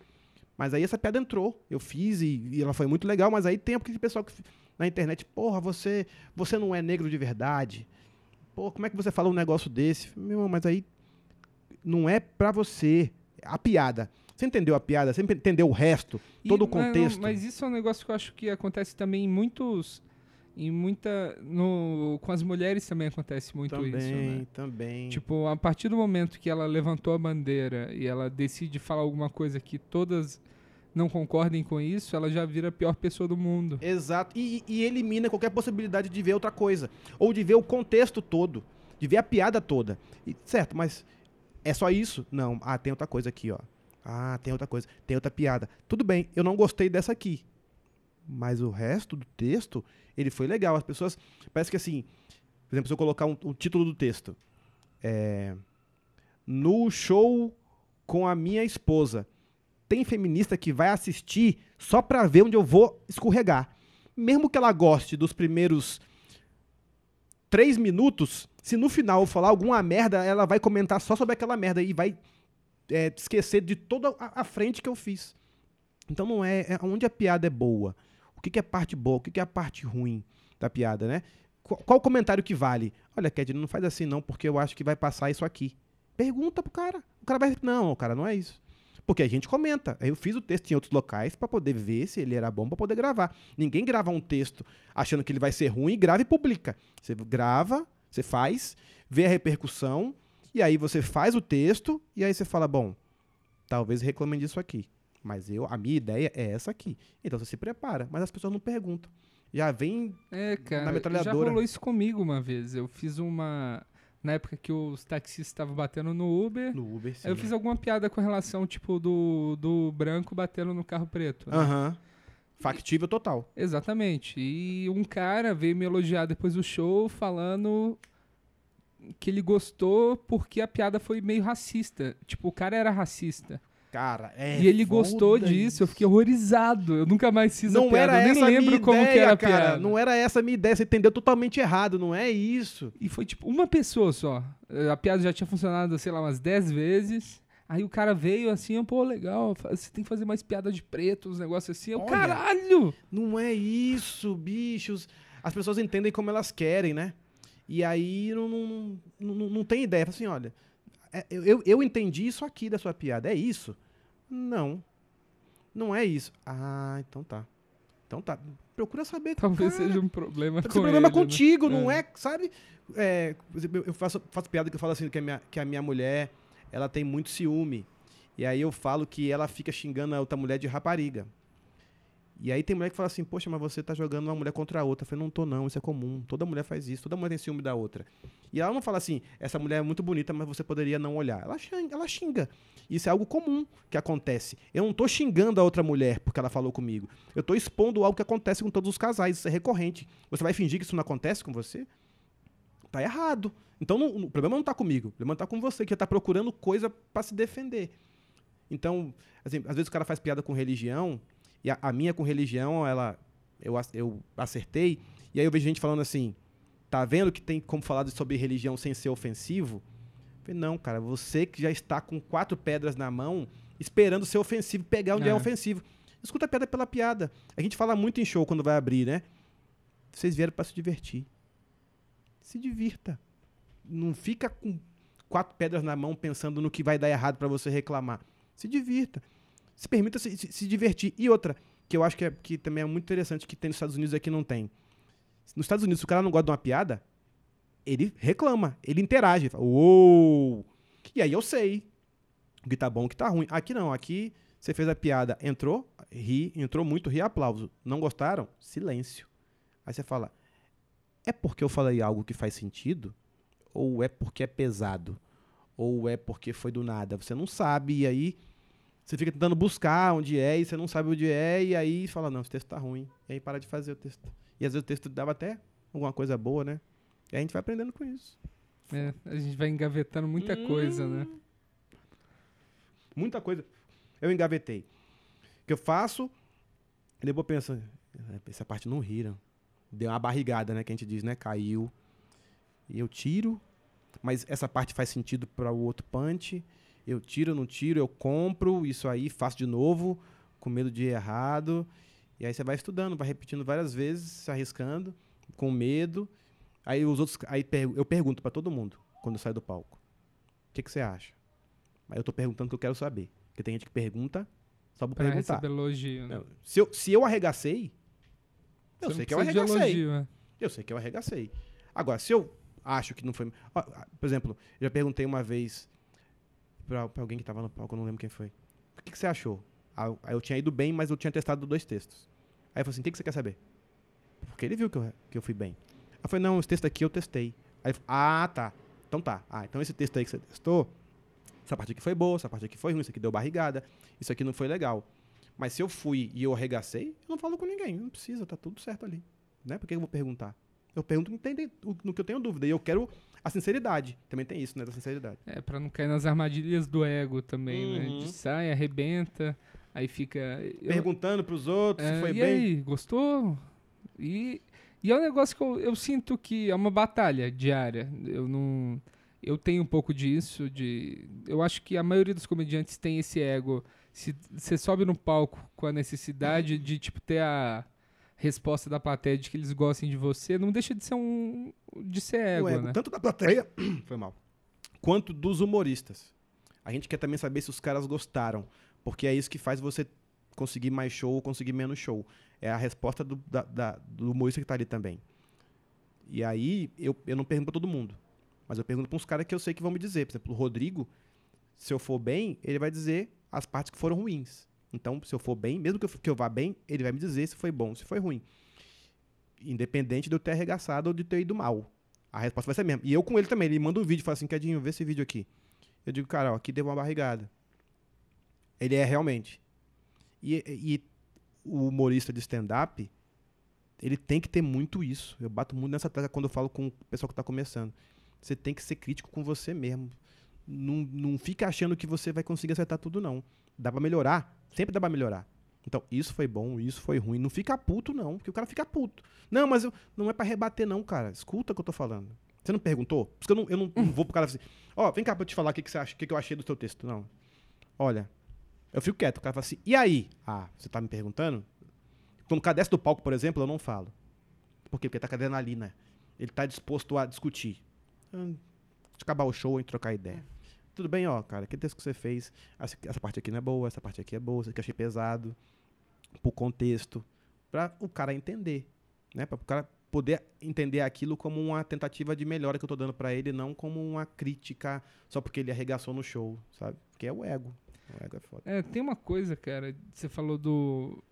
Mas aí essa piada entrou, eu fiz e, e ela foi muito legal, mas aí tem aquele pessoal que, na internet, porra, você, você não é negro de verdade. Pô, como é que você fala um negócio desse? Meu mas aí não é pra você. A piada. Você entendeu a piada? Você entendeu o resto? E- todo o mas contexto? Mas, isso é um negócio que eu acho que acontece também em muitos. Em muita. No, com as mulheres também acontece muito também, isso, né? também. Tipo, a partir do momento que ela levantou a bandeira e ela decide falar alguma coisa que todas não concordem com isso, ela já vira a pior pessoa do mundo. Exato. E, e elimina qualquer possibilidade de ver outra coisa. Ou de ver o contexto todo. De ver a piada toda. E- certo, mas é só isso? Não. Ah, tem outra coisa aqui, ó. Ah, tem outra coisa. Tem outra piada. Tudo bem, eu não gostei dessa aqui. Mas o resto do texto, ele foi legal. As pessoas. Parece que assim. Por exemplo, se eu colocar um, um título do texto. É, no show com a minha esposa. Tem feminista que vai assistir só pra ver onde eu vou escorregar. Mesmo que ela goste dos primeiros três minutos, se no final eu falar alguma merda, ela vai comentar só sobre aquela merda e vai é, esquecer de toda a, a frente que eu fiz. Então não é, é onde a piada é boa. O que, que é parte boa, o que, que é a parte ruim da piada, né? Qual, qual o comentário que vale? Olha, Ked, não faz assim não, porque eu acho que vai passar isso aqui. Pergunta pro cara. O cara vai. Não, cara, não é isso. Porque a gente comenta. Eu fiz o texto em outros locais pra poder ver se ele era bom pra poder gravar. Ninguém grava um texto achando que ele vai ser ruim grava e publica. Você grava, você faz, vê a repercussão e aí você faz o texto e aí você fala, bom, talvez reclamem disso aqui. Mas eu, a minha ideia é essa aqui. Então você se prepara, mas as pessoas não perguntam. Já vem É, cara, já metralhadora. rolou isso comigo uma vez. Eu fiz uma. Na época que os taxistas estavam batendo no Uber, no Uber, sim. eu fiz alguma piada com relação, tipo, do, do branco batendo no carro preto. né? Aham. Factível total. Exatamente. E um cara veio me elogiar depois do show falando que ele gostou porque a piada foi meio racista. Tipo, o cara era racista. Cara, é. e ele gostou disso. Eu isso. fiquei horrorizado. Eu nunca mais fiz a Não piada. era eu nem a lembro como ideia, que era a cara. piada. Não era essa a minha ideia. Você entendeu totalmente errado. Não é isso. E foi tipo uma pessoa só. A piada já tinha funcionado, sei lá, umas 10 vezes. Aí o cara veio assim, pô, legal, você tem que fazer mais piada de preto, uns negócios assim. Eu, Olha. caralho! Não é isso, bichos. As pessoas entendem como elas querem, né? E aí não, não, não, não- tem ideia. Fala assim, olha, é, eu, eu, eu entendi isso aqui da sua piada. É isso? Não. Não é isso. Ah, então tá. Então tá. Procura saber. Talvez cara. seja um problema com problema ele, né? contigo, não é, sabe? É, exemplo, eu- eu faço, faço piada que eu falo assim que a, minha, que a minha mulher, ela tem muito ciúme. E aí eu falo que ela fica xingando a outra mulher de rapariga. E aí tem mulher que fala assim, poxa, mas você tá jogando uma mulher contra a outra. Eu falei, não tô não, isso é comum. Toda mulher faz isso, toda mulher tem ciúme da outra. E ela não fala assim, essa mulher é muito bonita, mas você poderia não olhar. Ela xinga, ela xinga. Isso é algo comum que acontece. Eu não tô xingando a outra mulher porque ela falou comigo. Eu tô expondo algo que acontece com todos os casais, isso é recorrente. Você vai fingir que isso não acontece com você? Tá errado. Então não- o problema não tá comigo, o problema tá com você, que já tá procurando coisa pra se defender. Então, assim, às vezes o cara faz piada com religião, e a, a minha com religião, ela eu, eu acertei, e aí eu vejo gente falando assim, tá vendo que tem como falar sobre religião sem ser ofensivo? falei, não, cara, você que já está com quatro pedras na mão, esperando ser ofensivo, pegar onde é, É. ofensivo. Escuta a piada pela piada. A gente fala muito em show quando vai abrir, né? Vocês vieram para se divertir. Se divirta. Não fica com quatro pedras na mão pensando no que vai dar errado para você reclamar. Se divirta. Se permita se, se- se divertir. E outra, que eu acho que, é- que também é muito interessante, que tem nos Estados Unidos e aqui não tem. Nos Estados Unidos, se o cara não gosta de uma piada, ele reclama, ele interage. Fala, Uou! E aí eu sei o que tá bom, o que tá ruim. Aqui não, aqui você fez a piada, entrou, ri, entrou muito, ri, aplauso. Não gostaram? Silêncio. Aí você fala, é porque eu falei algo que faz sentido? Ou é porque é pesado? Ou é porque foi do nada? Você não sabe, e aí você fica tentando buscar onde é, e você não sabe onde é, e aí fala, não, esse texto tá ruim. E aí para de fazer o texto. E às vezes o texto dava até alguma coisa boa, né? E a gente vai aprendendo com isso. É, a gente vai engavetando muita coisa, né? Muita coisa. Eu engavetei. O que eu faço, e depois penso, "É, essa parte não riram. Deu uma barrigada, né? Que a gente diz, né? Caiu. E eu tiro, mas essa parte faz sentido para o outro punch. Eu tiro, não tiro, eu compro isso aí, faço de novo, com medo de ir errado. E aí você vai estudando, vai repetindo várias vezes, se arriscando, com medo. Aí os outros, aí eu pergunto para todo mundo quando eu saio do palco. O que, que você acha? Mas eu tô perguntando o que eu quero saber. Porque tem gente que pergunta só pra Pra perguntar. elogio, né? Se eu, se eu arregacei, eu Você sei que eu arregacei. elogio, né? Eu sei que eu arregacei. Agora, se eu acho que não foi. Ah, por exemplo, eu já perguntei uma vez pra, pra alguém que tava no palco, eu não lembro quem foi. O que, que você achou? Ah, eu- Aí eu tinha ido bem, mas eu tinha testado dois textos. Aí eu falei assim: o que, que você quer saber? Porque ele viu que eu, que eu fui bem. Aí falei: não, esse texto aqui eu testei. Aí falou: ah, tá. Então tá. Ah, então esse texto aí que você testou, essa parte aqui foi boa, essa parte aqui foi ruim, isso aqui deu barrigada, isso aqui não foi legal. Mas se eu fui e eu arregacei, eu não falo com ninguém. Não precisa, tá tudo certo ali. Né? Por que eu vou perguntar? Eu pergunto no que tem- no que eu tenho dúvida. E eu quero a sinceridade. Também tem isso, né? Da sinceridade. É, pra não cair nas armadilhas do ego também, né? Uhum. De sai, arrebenta, aí fica... eu- Perguntando pros outros É, se foi e bem. aí, gostou? E, e é um negócio que eu, eu sinto que é uma batalha diária. Eu não. Eu tenho um pouco disso, de. Eu acho que a maioria dos comediantes tem esse ego. Se você sobe no palco com a necessidade de, tipo, ter a resposta da plateia de que eles gostem de você, não deixa de ser um. de ser ego, né? tanto da plateia, [clears throat] foi mal, quanto dos humoristas. A gente quer também saber se os caras gostaram, porque é isso que faz você conseguir mais show ou conseguir menos show. É a resposta do, da- da- do humorista que tá ali também. E aí, eu, eu não pergunto pra todo mundo, mas eu pergunto pra uns caras que eu sei que vão me dizer. Por exemplo, o Rodrigo, se eu for bem, ele vai dizer as partes que foram ruins. Então, se eu for bem, mesmo que eu, que eu vá bem, ele vai me dizer se foi bom, se foi ruim. Independente de eu ter arregaçado ou de ter ido mal. A resposta vai ser a mesma. E eu com ele também. Ele manda um vídeo e fala assim: Quedinho, vê esse vídeo aqui. Eu digo, cara, ó, aqui deu uma barrigada. Ele é realmente. E, e o humorista de stand-up, ele tem que ter muito isso. Eu bato muito nessa tecla quando eu falo com o pessoal que está começando. Você tem que ser crítico com você mesmo. Não, não fica achando que você vai conseguir acertar tudo, não. Dá pra melhorar. Sempre dá pra melhorar. Então, isso foi bom, isso foi ruim. Não fica puto, não, porque o cara fica puto. Não, mas eu, não é pra rebater, não, cara. Escuta o que eu tô falando. Você não perguntou? Porque eu não, eu não, não vou pro cara assim, ó, vem cá pra eu te falar o que, que você acha, o que, que eu achei do seu texto. Não. Olha, eu fico quieto. O cara fala assim, e aí? Ah, você tá me perguntando? Quando o cara desce do palco, por exemplo, eu não falo. Por quê? Porque tá com adrenalina. Ele tá disposto a discutir. Hum, acabar o show e trocar ideia. Tudo bem, ó, cara, aquele texto que você fez, essa, essa parte aqui não é boa, essa parte aqui é boa, isso aqui eu achei pesado, pro contexto, pra o cara entender, né? Pra o cara poder entender aquilo como uma tentativa de melhora que eu tô dando pra ele, não como uma crítica só porque ele arregaçou no show, sabe? Porque é o ego. O ego é foda. É, tem uma coisa, cara, você falou do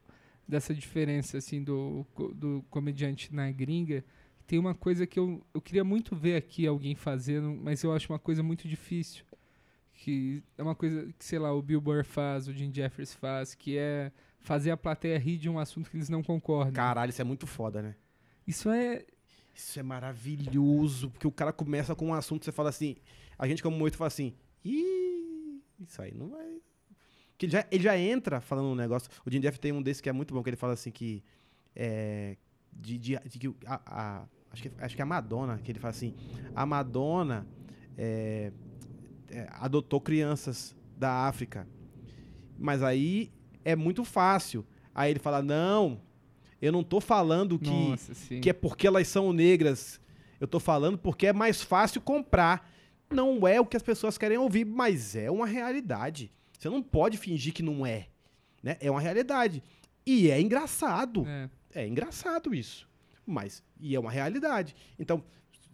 dessa diferença assim do, do comediante na gringa. Tem uma coisa que eu, eu queria muito ver aqui alguém fazendo, mas eu acho uma coisa muito difícil. Que é uma coisa que, sei lá, o Bill Burr faz, o Jim Jeffers faz, que é fazer a plateia rir de um assunto que eles não concordam. Caralho, isso é muito foda, né? Isso é. Isso é maravilhoso, porque o cara começa com um assunto, você fala assim, a gente como muito fala assim, ih, isso aí não vai... Que ele já, ele já entra falando um negócio, o Jim Jeff tem um desse que é muito bom, que ele fala assim que, é, de, de, de que a, a- acho que, acho que é a Madonna, que ele fala assim, a Madonna, é, é, adotou crianças da África. Mas aí é muito fácil. Aí ele fala: não, eu não tô falando que, Nossa, que é porque elas são negras. Eu tô falando porque é mais fácil comprar. Não é o que as pessoas querem ouvir, mas é uma realidade. Você não pode fingir que não é. Né? É uma realidade. E é engraçado. É. É engraçado isso. Mas, e é uma realidade. Então,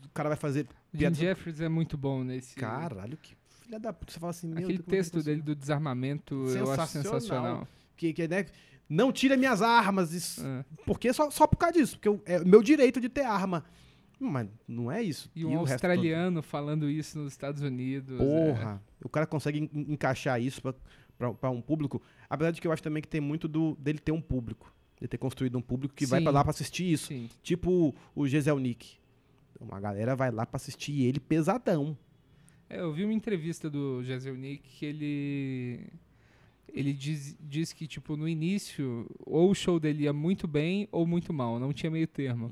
o cara vai fazer. O Jim Jeffries é muito bom nesse. Caralho, que filha da puta. Você fala assim, Aquele Deus, é texto dele do desarmamento eu acho Sensacional. Que, que, né? Não tira minhas armas. Isso, É. Porque só, só por causa disso. Porque eu- é meu direito de ter arma. Mas não é isso. E um o resto australiano falando isso nos Estados Unidos. é. Porra. O cara consegue en- encaixar isso pra um público. Apesar de que eu acho também que tem muito do, dele ter um público. Ele ter construído um público que vai Sim. pra lá pra assistir isso. Sim. Tipo o Geselnik. Uma galera vai lá pra assistir ele pesadão. É, eu vi uma entrevista do Jezelnik que ele. Ele diz, diz que, tipo, no início, ou o show dele ia muito bem ou muito mal, não tinha meio termo.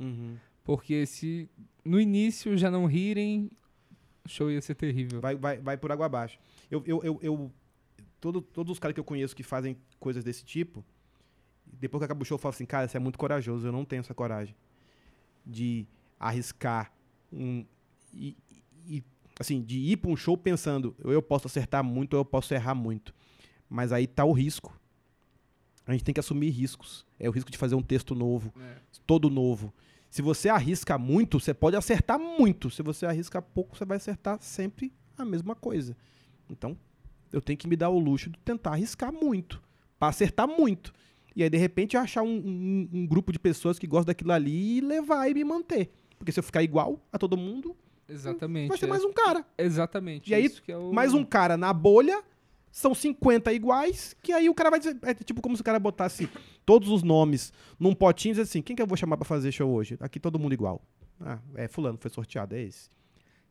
Porque se no início já não rirem, o show ia ser terrível. Vai, vai, vai por água abaixo. Eu, eu, eu, eu- todo, todos os caras que eu conheço que fazem coisas desse tipo, depois que acaba o show, eu falo assim, cara, você é muito corajoso, eu não tenho essa coragem de arriscar um. E, e, assim, de ir pra um show pensando, eu posso acertar muito ou eu posso errar muito. Mas aí tá o risco. A gente tem que assumir riscos. É o risco de fazer um texto novo, É. todo novo. Se você arrisca muito, você pode acertar muito. Se você arrisca pouco, você vai acertar sempre a mesma coisa. Então, eu tenho que me dar o luxo de tentar arriscar muito, para acertar muito. E aí, de repente, achar um, um- um grupo de pessoas que gostam daquilo ali e levar e me manter. Porque se eu ficar igual a todo mundo, Exatamente. vai ser é. mais um cara. Exatamente. E aí, isso que é o... Mais um cara na bolha, são 50 iguais, que aí o cara vai dizer. É tipo como se o cara botasse todos os nomes num potinho e dizer assim: quem que eu vou chamar pra fazer show hoje? Aqui todo mundo igual. Ah, é Fulano, foi sorteado, é esse.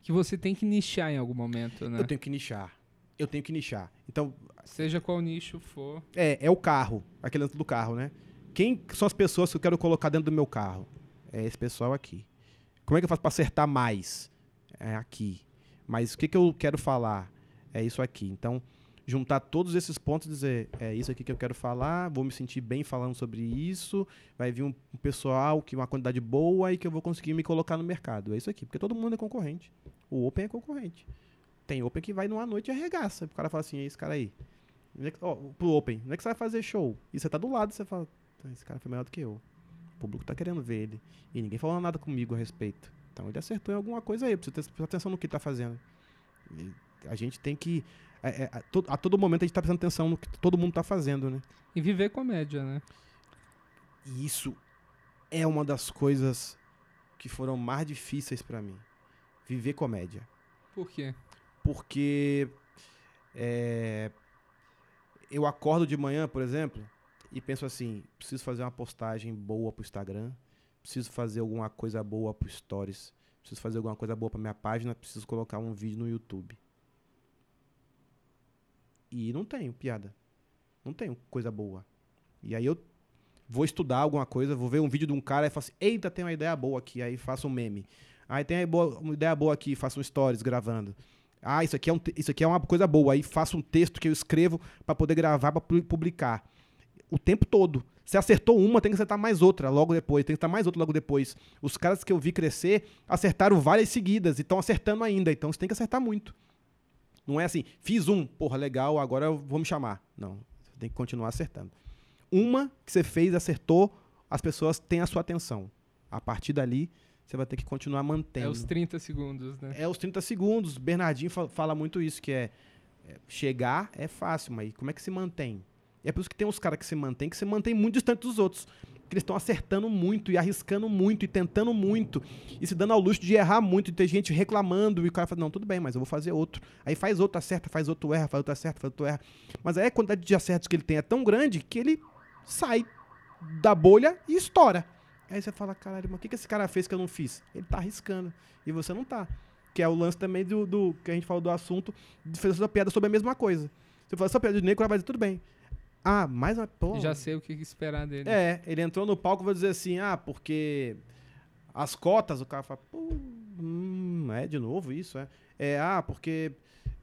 Que você tem que nichar em algum momento, né? Eu tenho que nichar. Eu tenho que nichar. Então, Seja qual nicho for. é, é o carro, aquele lance do carro, né? Quem são as pessoas que eu quero colocar dentro do meu carro? É esse pessoal aqui. Como é que eu faço pra acertar mais? É aqui. Mas o que, que eu quero falar? É isso aqui. Então, juntar todos esses pontos e dizer, é isso aqui que eu quero falar, vou me sentir bem falando sobre isso, vai vir um pessoal que uma quantidade boa e que eu vou conseguir me colocar no mercado. É isso aqui, porque todo mundo é concorrente. O Open é concorrente. Tem Open que vai numa noite e arregaça. O cara fala assim, esse cara aí. É Ó, pro Open, onde é que você vai fazer show? E você tá do lado, você fala, "Ah, esse cara foi melhor do que eu. O público tá querendo ver ele. E ninguém falou nada comigo a respeito. Então ele acertou em alguma coisa aí, precisa prestar atenção no que tá fazendo. E a gente tem que. é, é, a, to- a todo momento a gente tá prestando atenção no que todo mundo tá fazendo, né? E viver comédia, né? E isso é uma das coisas que foram mais difíceis pra mim. Viver comédia. Por quê? Porque é, eu acordo de manhã, por exemplo, e penso assim: preciso fazer uma postagem boa pro Instagram, preciso fazer alguma coisa boa pro Stories, preciso fazer alguma coisa boa pra minha página, preciso colocar um vídeo no YouTube. E não tenho piada. Não tenho coisa boa. E aí eu vou estudar alguma coisa, vou ver um vídeo de um cara e falo assim: eita, tem uma ideia boa aqui, aí faço um meme. Aí tem uma ideia boa aqui, faço um stories gravando. Ah, isso aqui é, um isso aqui é uma coisa boa. Aí faço um texto que eu escrevo para poder gravar, para publicar. O tempo todo. Se acertou uma, tem que acertar mais outra logo depois. Tem que acertar mais outra logo depois. Os caras que eu vi crescer acertaram várias seguidas e estão acertando ainda. Então você tem que acertar muito. Não é assim, fiz um, porra, legal, agora eu vou me chamar. Não, você tem que continuar acertando. Uma que você fez, acertou, as pessoas têm a sua atenção. A partir dali, você vai ter que continuar mantendo. É os 30 segundos, né? É os 30 segundos. Bernardinho fa- fala muito isso, que é, é, chegar é fácil, mas como é que se mantém? E é por isso que tem uns caras que se mantêm, que se mantêm muito distante dos outros. Que eles estão acertando muito e arriscando muito e tentando muito e se dando ao luxo de errar muito e ter gente reclamando e o cara fala, não, tudo bem, mas eu vou fazer outro. Aí faz outro, acerta, faz outro, erra, faz outro, acerta, faz outro, erra. Mas aí a quantidade de acertos que ele tem é tão grande que ele sai da bolha e estoura. Aí você fala, caralho, mas o que, que esse cara fez que eu não fiz? Ele tá arriscando. E você não tá. Que é o lance também do, do que a gente falou do assunto de fazer sua piada sobre a mesma coisa. Você fala, sua piada de negro, ela vai dizer, tudo bem. Ah, mais uma. Pô, Já sei o que esperar dele. é, ele entrou no palco e vai dizer assim, ah, porque as cotas, o cara fala, pô, hum, é de novo isso, é. É, ah, porque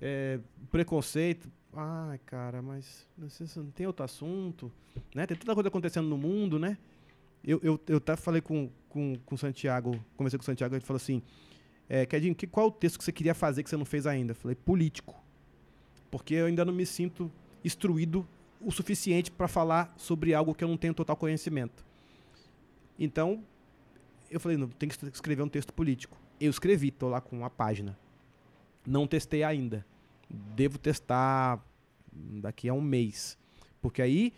é, preconceito. Ai, cara, mas você não tem outro assunto, né? Tem tanta coisa acontecendo no mundo, né? Eu, eu, eu até falei com, com, com o Santiago, conversei com o Santiago, ele falou assim, é, Kedinho, que, qual o texto que você queria fazer que você não fez ainda? Eu falei, político. Porque eu ainda não me sinto instruído o suficiente para falar sobre algo que eu não tenho total conhecimento. Então, eu falei, não, tem que escrever um texto político. Eu escrevi, estou lá com uma página. Não testei ainda. Devo testar daqui a um mês. Porque aí,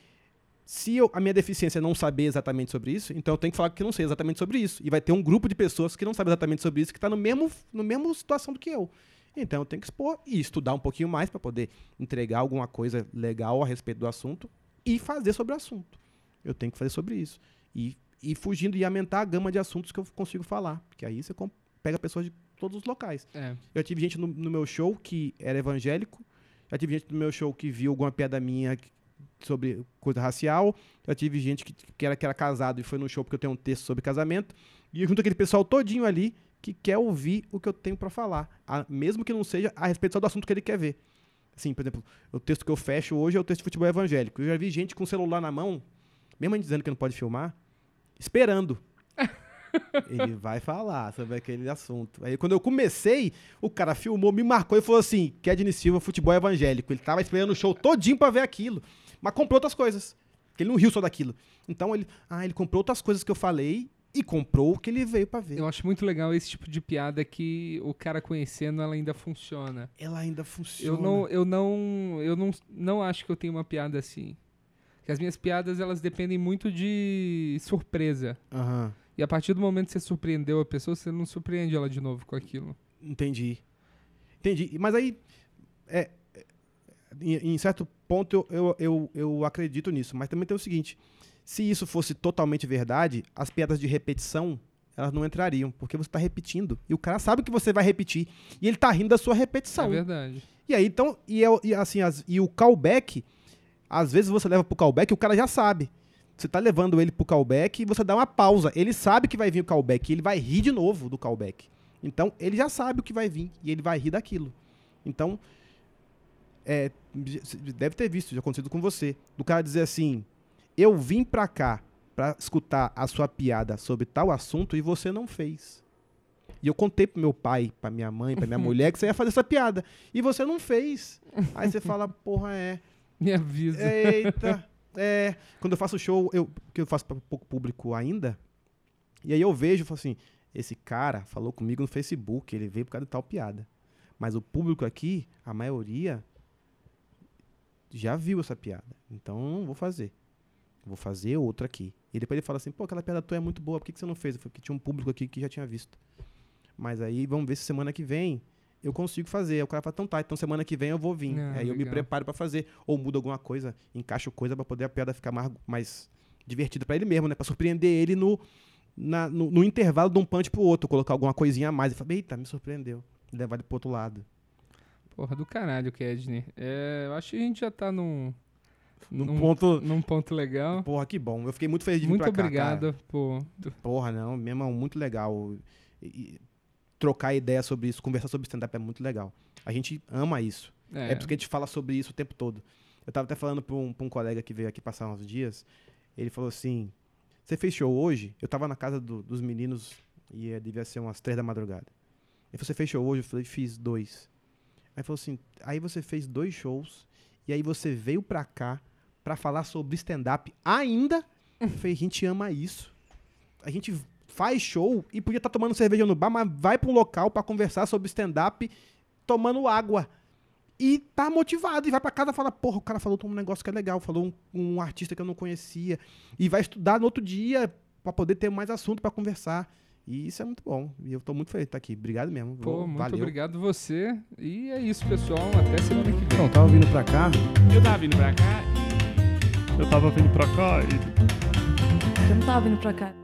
se eu, a minha deficiência é não saber exatamente sobre isso, então eu tenho que falar que não sei exatamente sobre isso. E vai ter um grupo de pessoas que não sabe exatamente sobre isso, que está no mesmo, no mesmo situação do que eu. Então eu tenho que expor e estudar um pouquinho mais para poder entregar alguma coisa legal a respeito do assunto e fazer sobre o assunto. Eu tenho que fazer sobre isso. E, e fugindo e aumentar a gama de assuntos que eu consigo falar. Porque aí você pega pessoas de todos os locais. É. Eu tive gente no, no, meu show que era evangélico. Já tive gente no meu show que viu alguma piada minha sobre coisa racial. Já tive gente que, que, era, que era casado e foi no show porque eu tenho um texto sobre casamento. E junto aquele pessoal todinho ali que quer ouvir o que eu tenho para falar, a, mesmo que não seja a respeito só do assunto que ele quer ver. Assim, por exemplo, o texto que eu fecho hoje é o texto de futebol evangélico. Eu já vi gente com o celular na mão, mesmo dizendo que não pode filmar, esperando. [laughs] ele vai falar sobre aquele assunto. Aí quando eu comecei, o cara filmou, me marcou e falou assim: Kedney Silva, futebol evangélico. Ele tava esperando o show todinho pra ver aquilo, mas comprou outras coisas. Porque ele não riu só daquilo. Então ele, ah, ele comprou outras coisas que eu falei e comprou o que ele veio para ver. Eu acho muito legal esse tipo de piada que o cara conhecendo ela ainda funciona. Ela ainda funciona. Eu não, eu não, eu não, não acho que eu tenho uma piada assim. Que as minhas piadas elas dependem muito de surpresa. Uhum. E a partir do momento que você surpreendeu a pessoa, você não surpreende ela de novo com aquilo. Entendi. Entendi. Mas aí, é, é em, em certo ponto, eu, eu, eu, eu acredito nisso. Mas também tem o seguinte se isso fosse totalmente verdade, as piadas de repetição elas não entrariam, porque você está repetindo. E o cara sabe que você vai repetir. E ele está rindo da sua repetição. É verdade. E aí, então, e, é, e assim, as, e o callback, às vezes você leva pro callback e o cara já sabe. Você tá levando ele pro callback e você dá uma pausa. Ele sabe que vai vir o callback, ele vai rir de novo do callback. Então, ele já sabe o que vai vir e ele vai rir daquilo. Então, é, deve ter visto, já acontecido com você. Do cara dizer assim, eu vim pra cá pra escutar a sua piada sobre tal assunto e você não fez. E eu contei pro meu pai, pra minha mãe, pra minha [laughs] mulher que você ia fazer essa piada. E você não fez. Aí você fala, porra, é. Me avisa. Eita. [laughs] É. Quando eu faço show, eu, que eu faço pra pouco público ainda, e aí eu vejo falo assim: esse cara falou comigo no Facebook, ele veio por causa de tal piada. Mas o público aqui, a maioria, já viu essa piada. Então não vou fazer. Vou fazer outra aqui. E depois ele fala assim, pô, aquela piada tua é muito boa, por que, que você não fez? Eu falei, porque tinha um público aqui que já tinha visto. Mas aí vamos ver se semana que vem eu consigo fazer. Aí o cara fala, então tá, então semana que vem eu vou vir. Ah, aí legal. eu me preparo para fazer. Ou mudo alguma coisa, encaixo coisa para poder a piada ficar mais, mais divertida para ele mesmo, né? Pra surpreender ele no, na, no, no, intervalo de um punch pro outro. Colocar alguma coisinha a mais. E falar, eita, me surpreendeu. Levar ele pro outro lado. Porra do caralho, Kedney. É, eu acho que a gente já tá num num, num, ponto. Num ponto legal. Porra, que bom. Eu fiquei muito feliz de muito vir pra obrigado cá. Por... Porra, não, mesmo muito legal. E, e, trocar ideia sobre isso, conversar sobre stand-up é muito legal. A gente ama isso. É. é porque a gente fala sobre isso o tempo todo. Eu tava até falando pra um, pra um colega que veio aqui passar uns dias. Ele falou assim: Você fez show hoje? Eu tava na casa do, dos meninos e é, devia ser umas três da madrugada. Ele falou: Você fez show hoje? Eu falei: Fiz dois. Aí falou assim: Aí você fez dois shows e aí você veio pra cá para falar sobre stand-up ainda. Eu falei, a gente ama isso. A gente faz show e podia estar tá tomando cerveja no bar, mas vai para um local para conversar sobre stand-up tomando água. E tá motivado, e vai para casa e fala, porra, o cara falou um negócio que é legal, falou um, um artista que eu não conhecia. E vai estudar no outro dia para poder ter mais assunto para conversar. E isso é muito bom. E eu tô muito feliz de estar aqui. Obrigado mesmo. Pô, muito Valeu. obrigado você. E é isso, pessoal. Até semana que vem. Então, tava vindo pra cá. Eu tava vindo pra cá eu tava vindo pra cá e. Eu não tava vindo pra cá.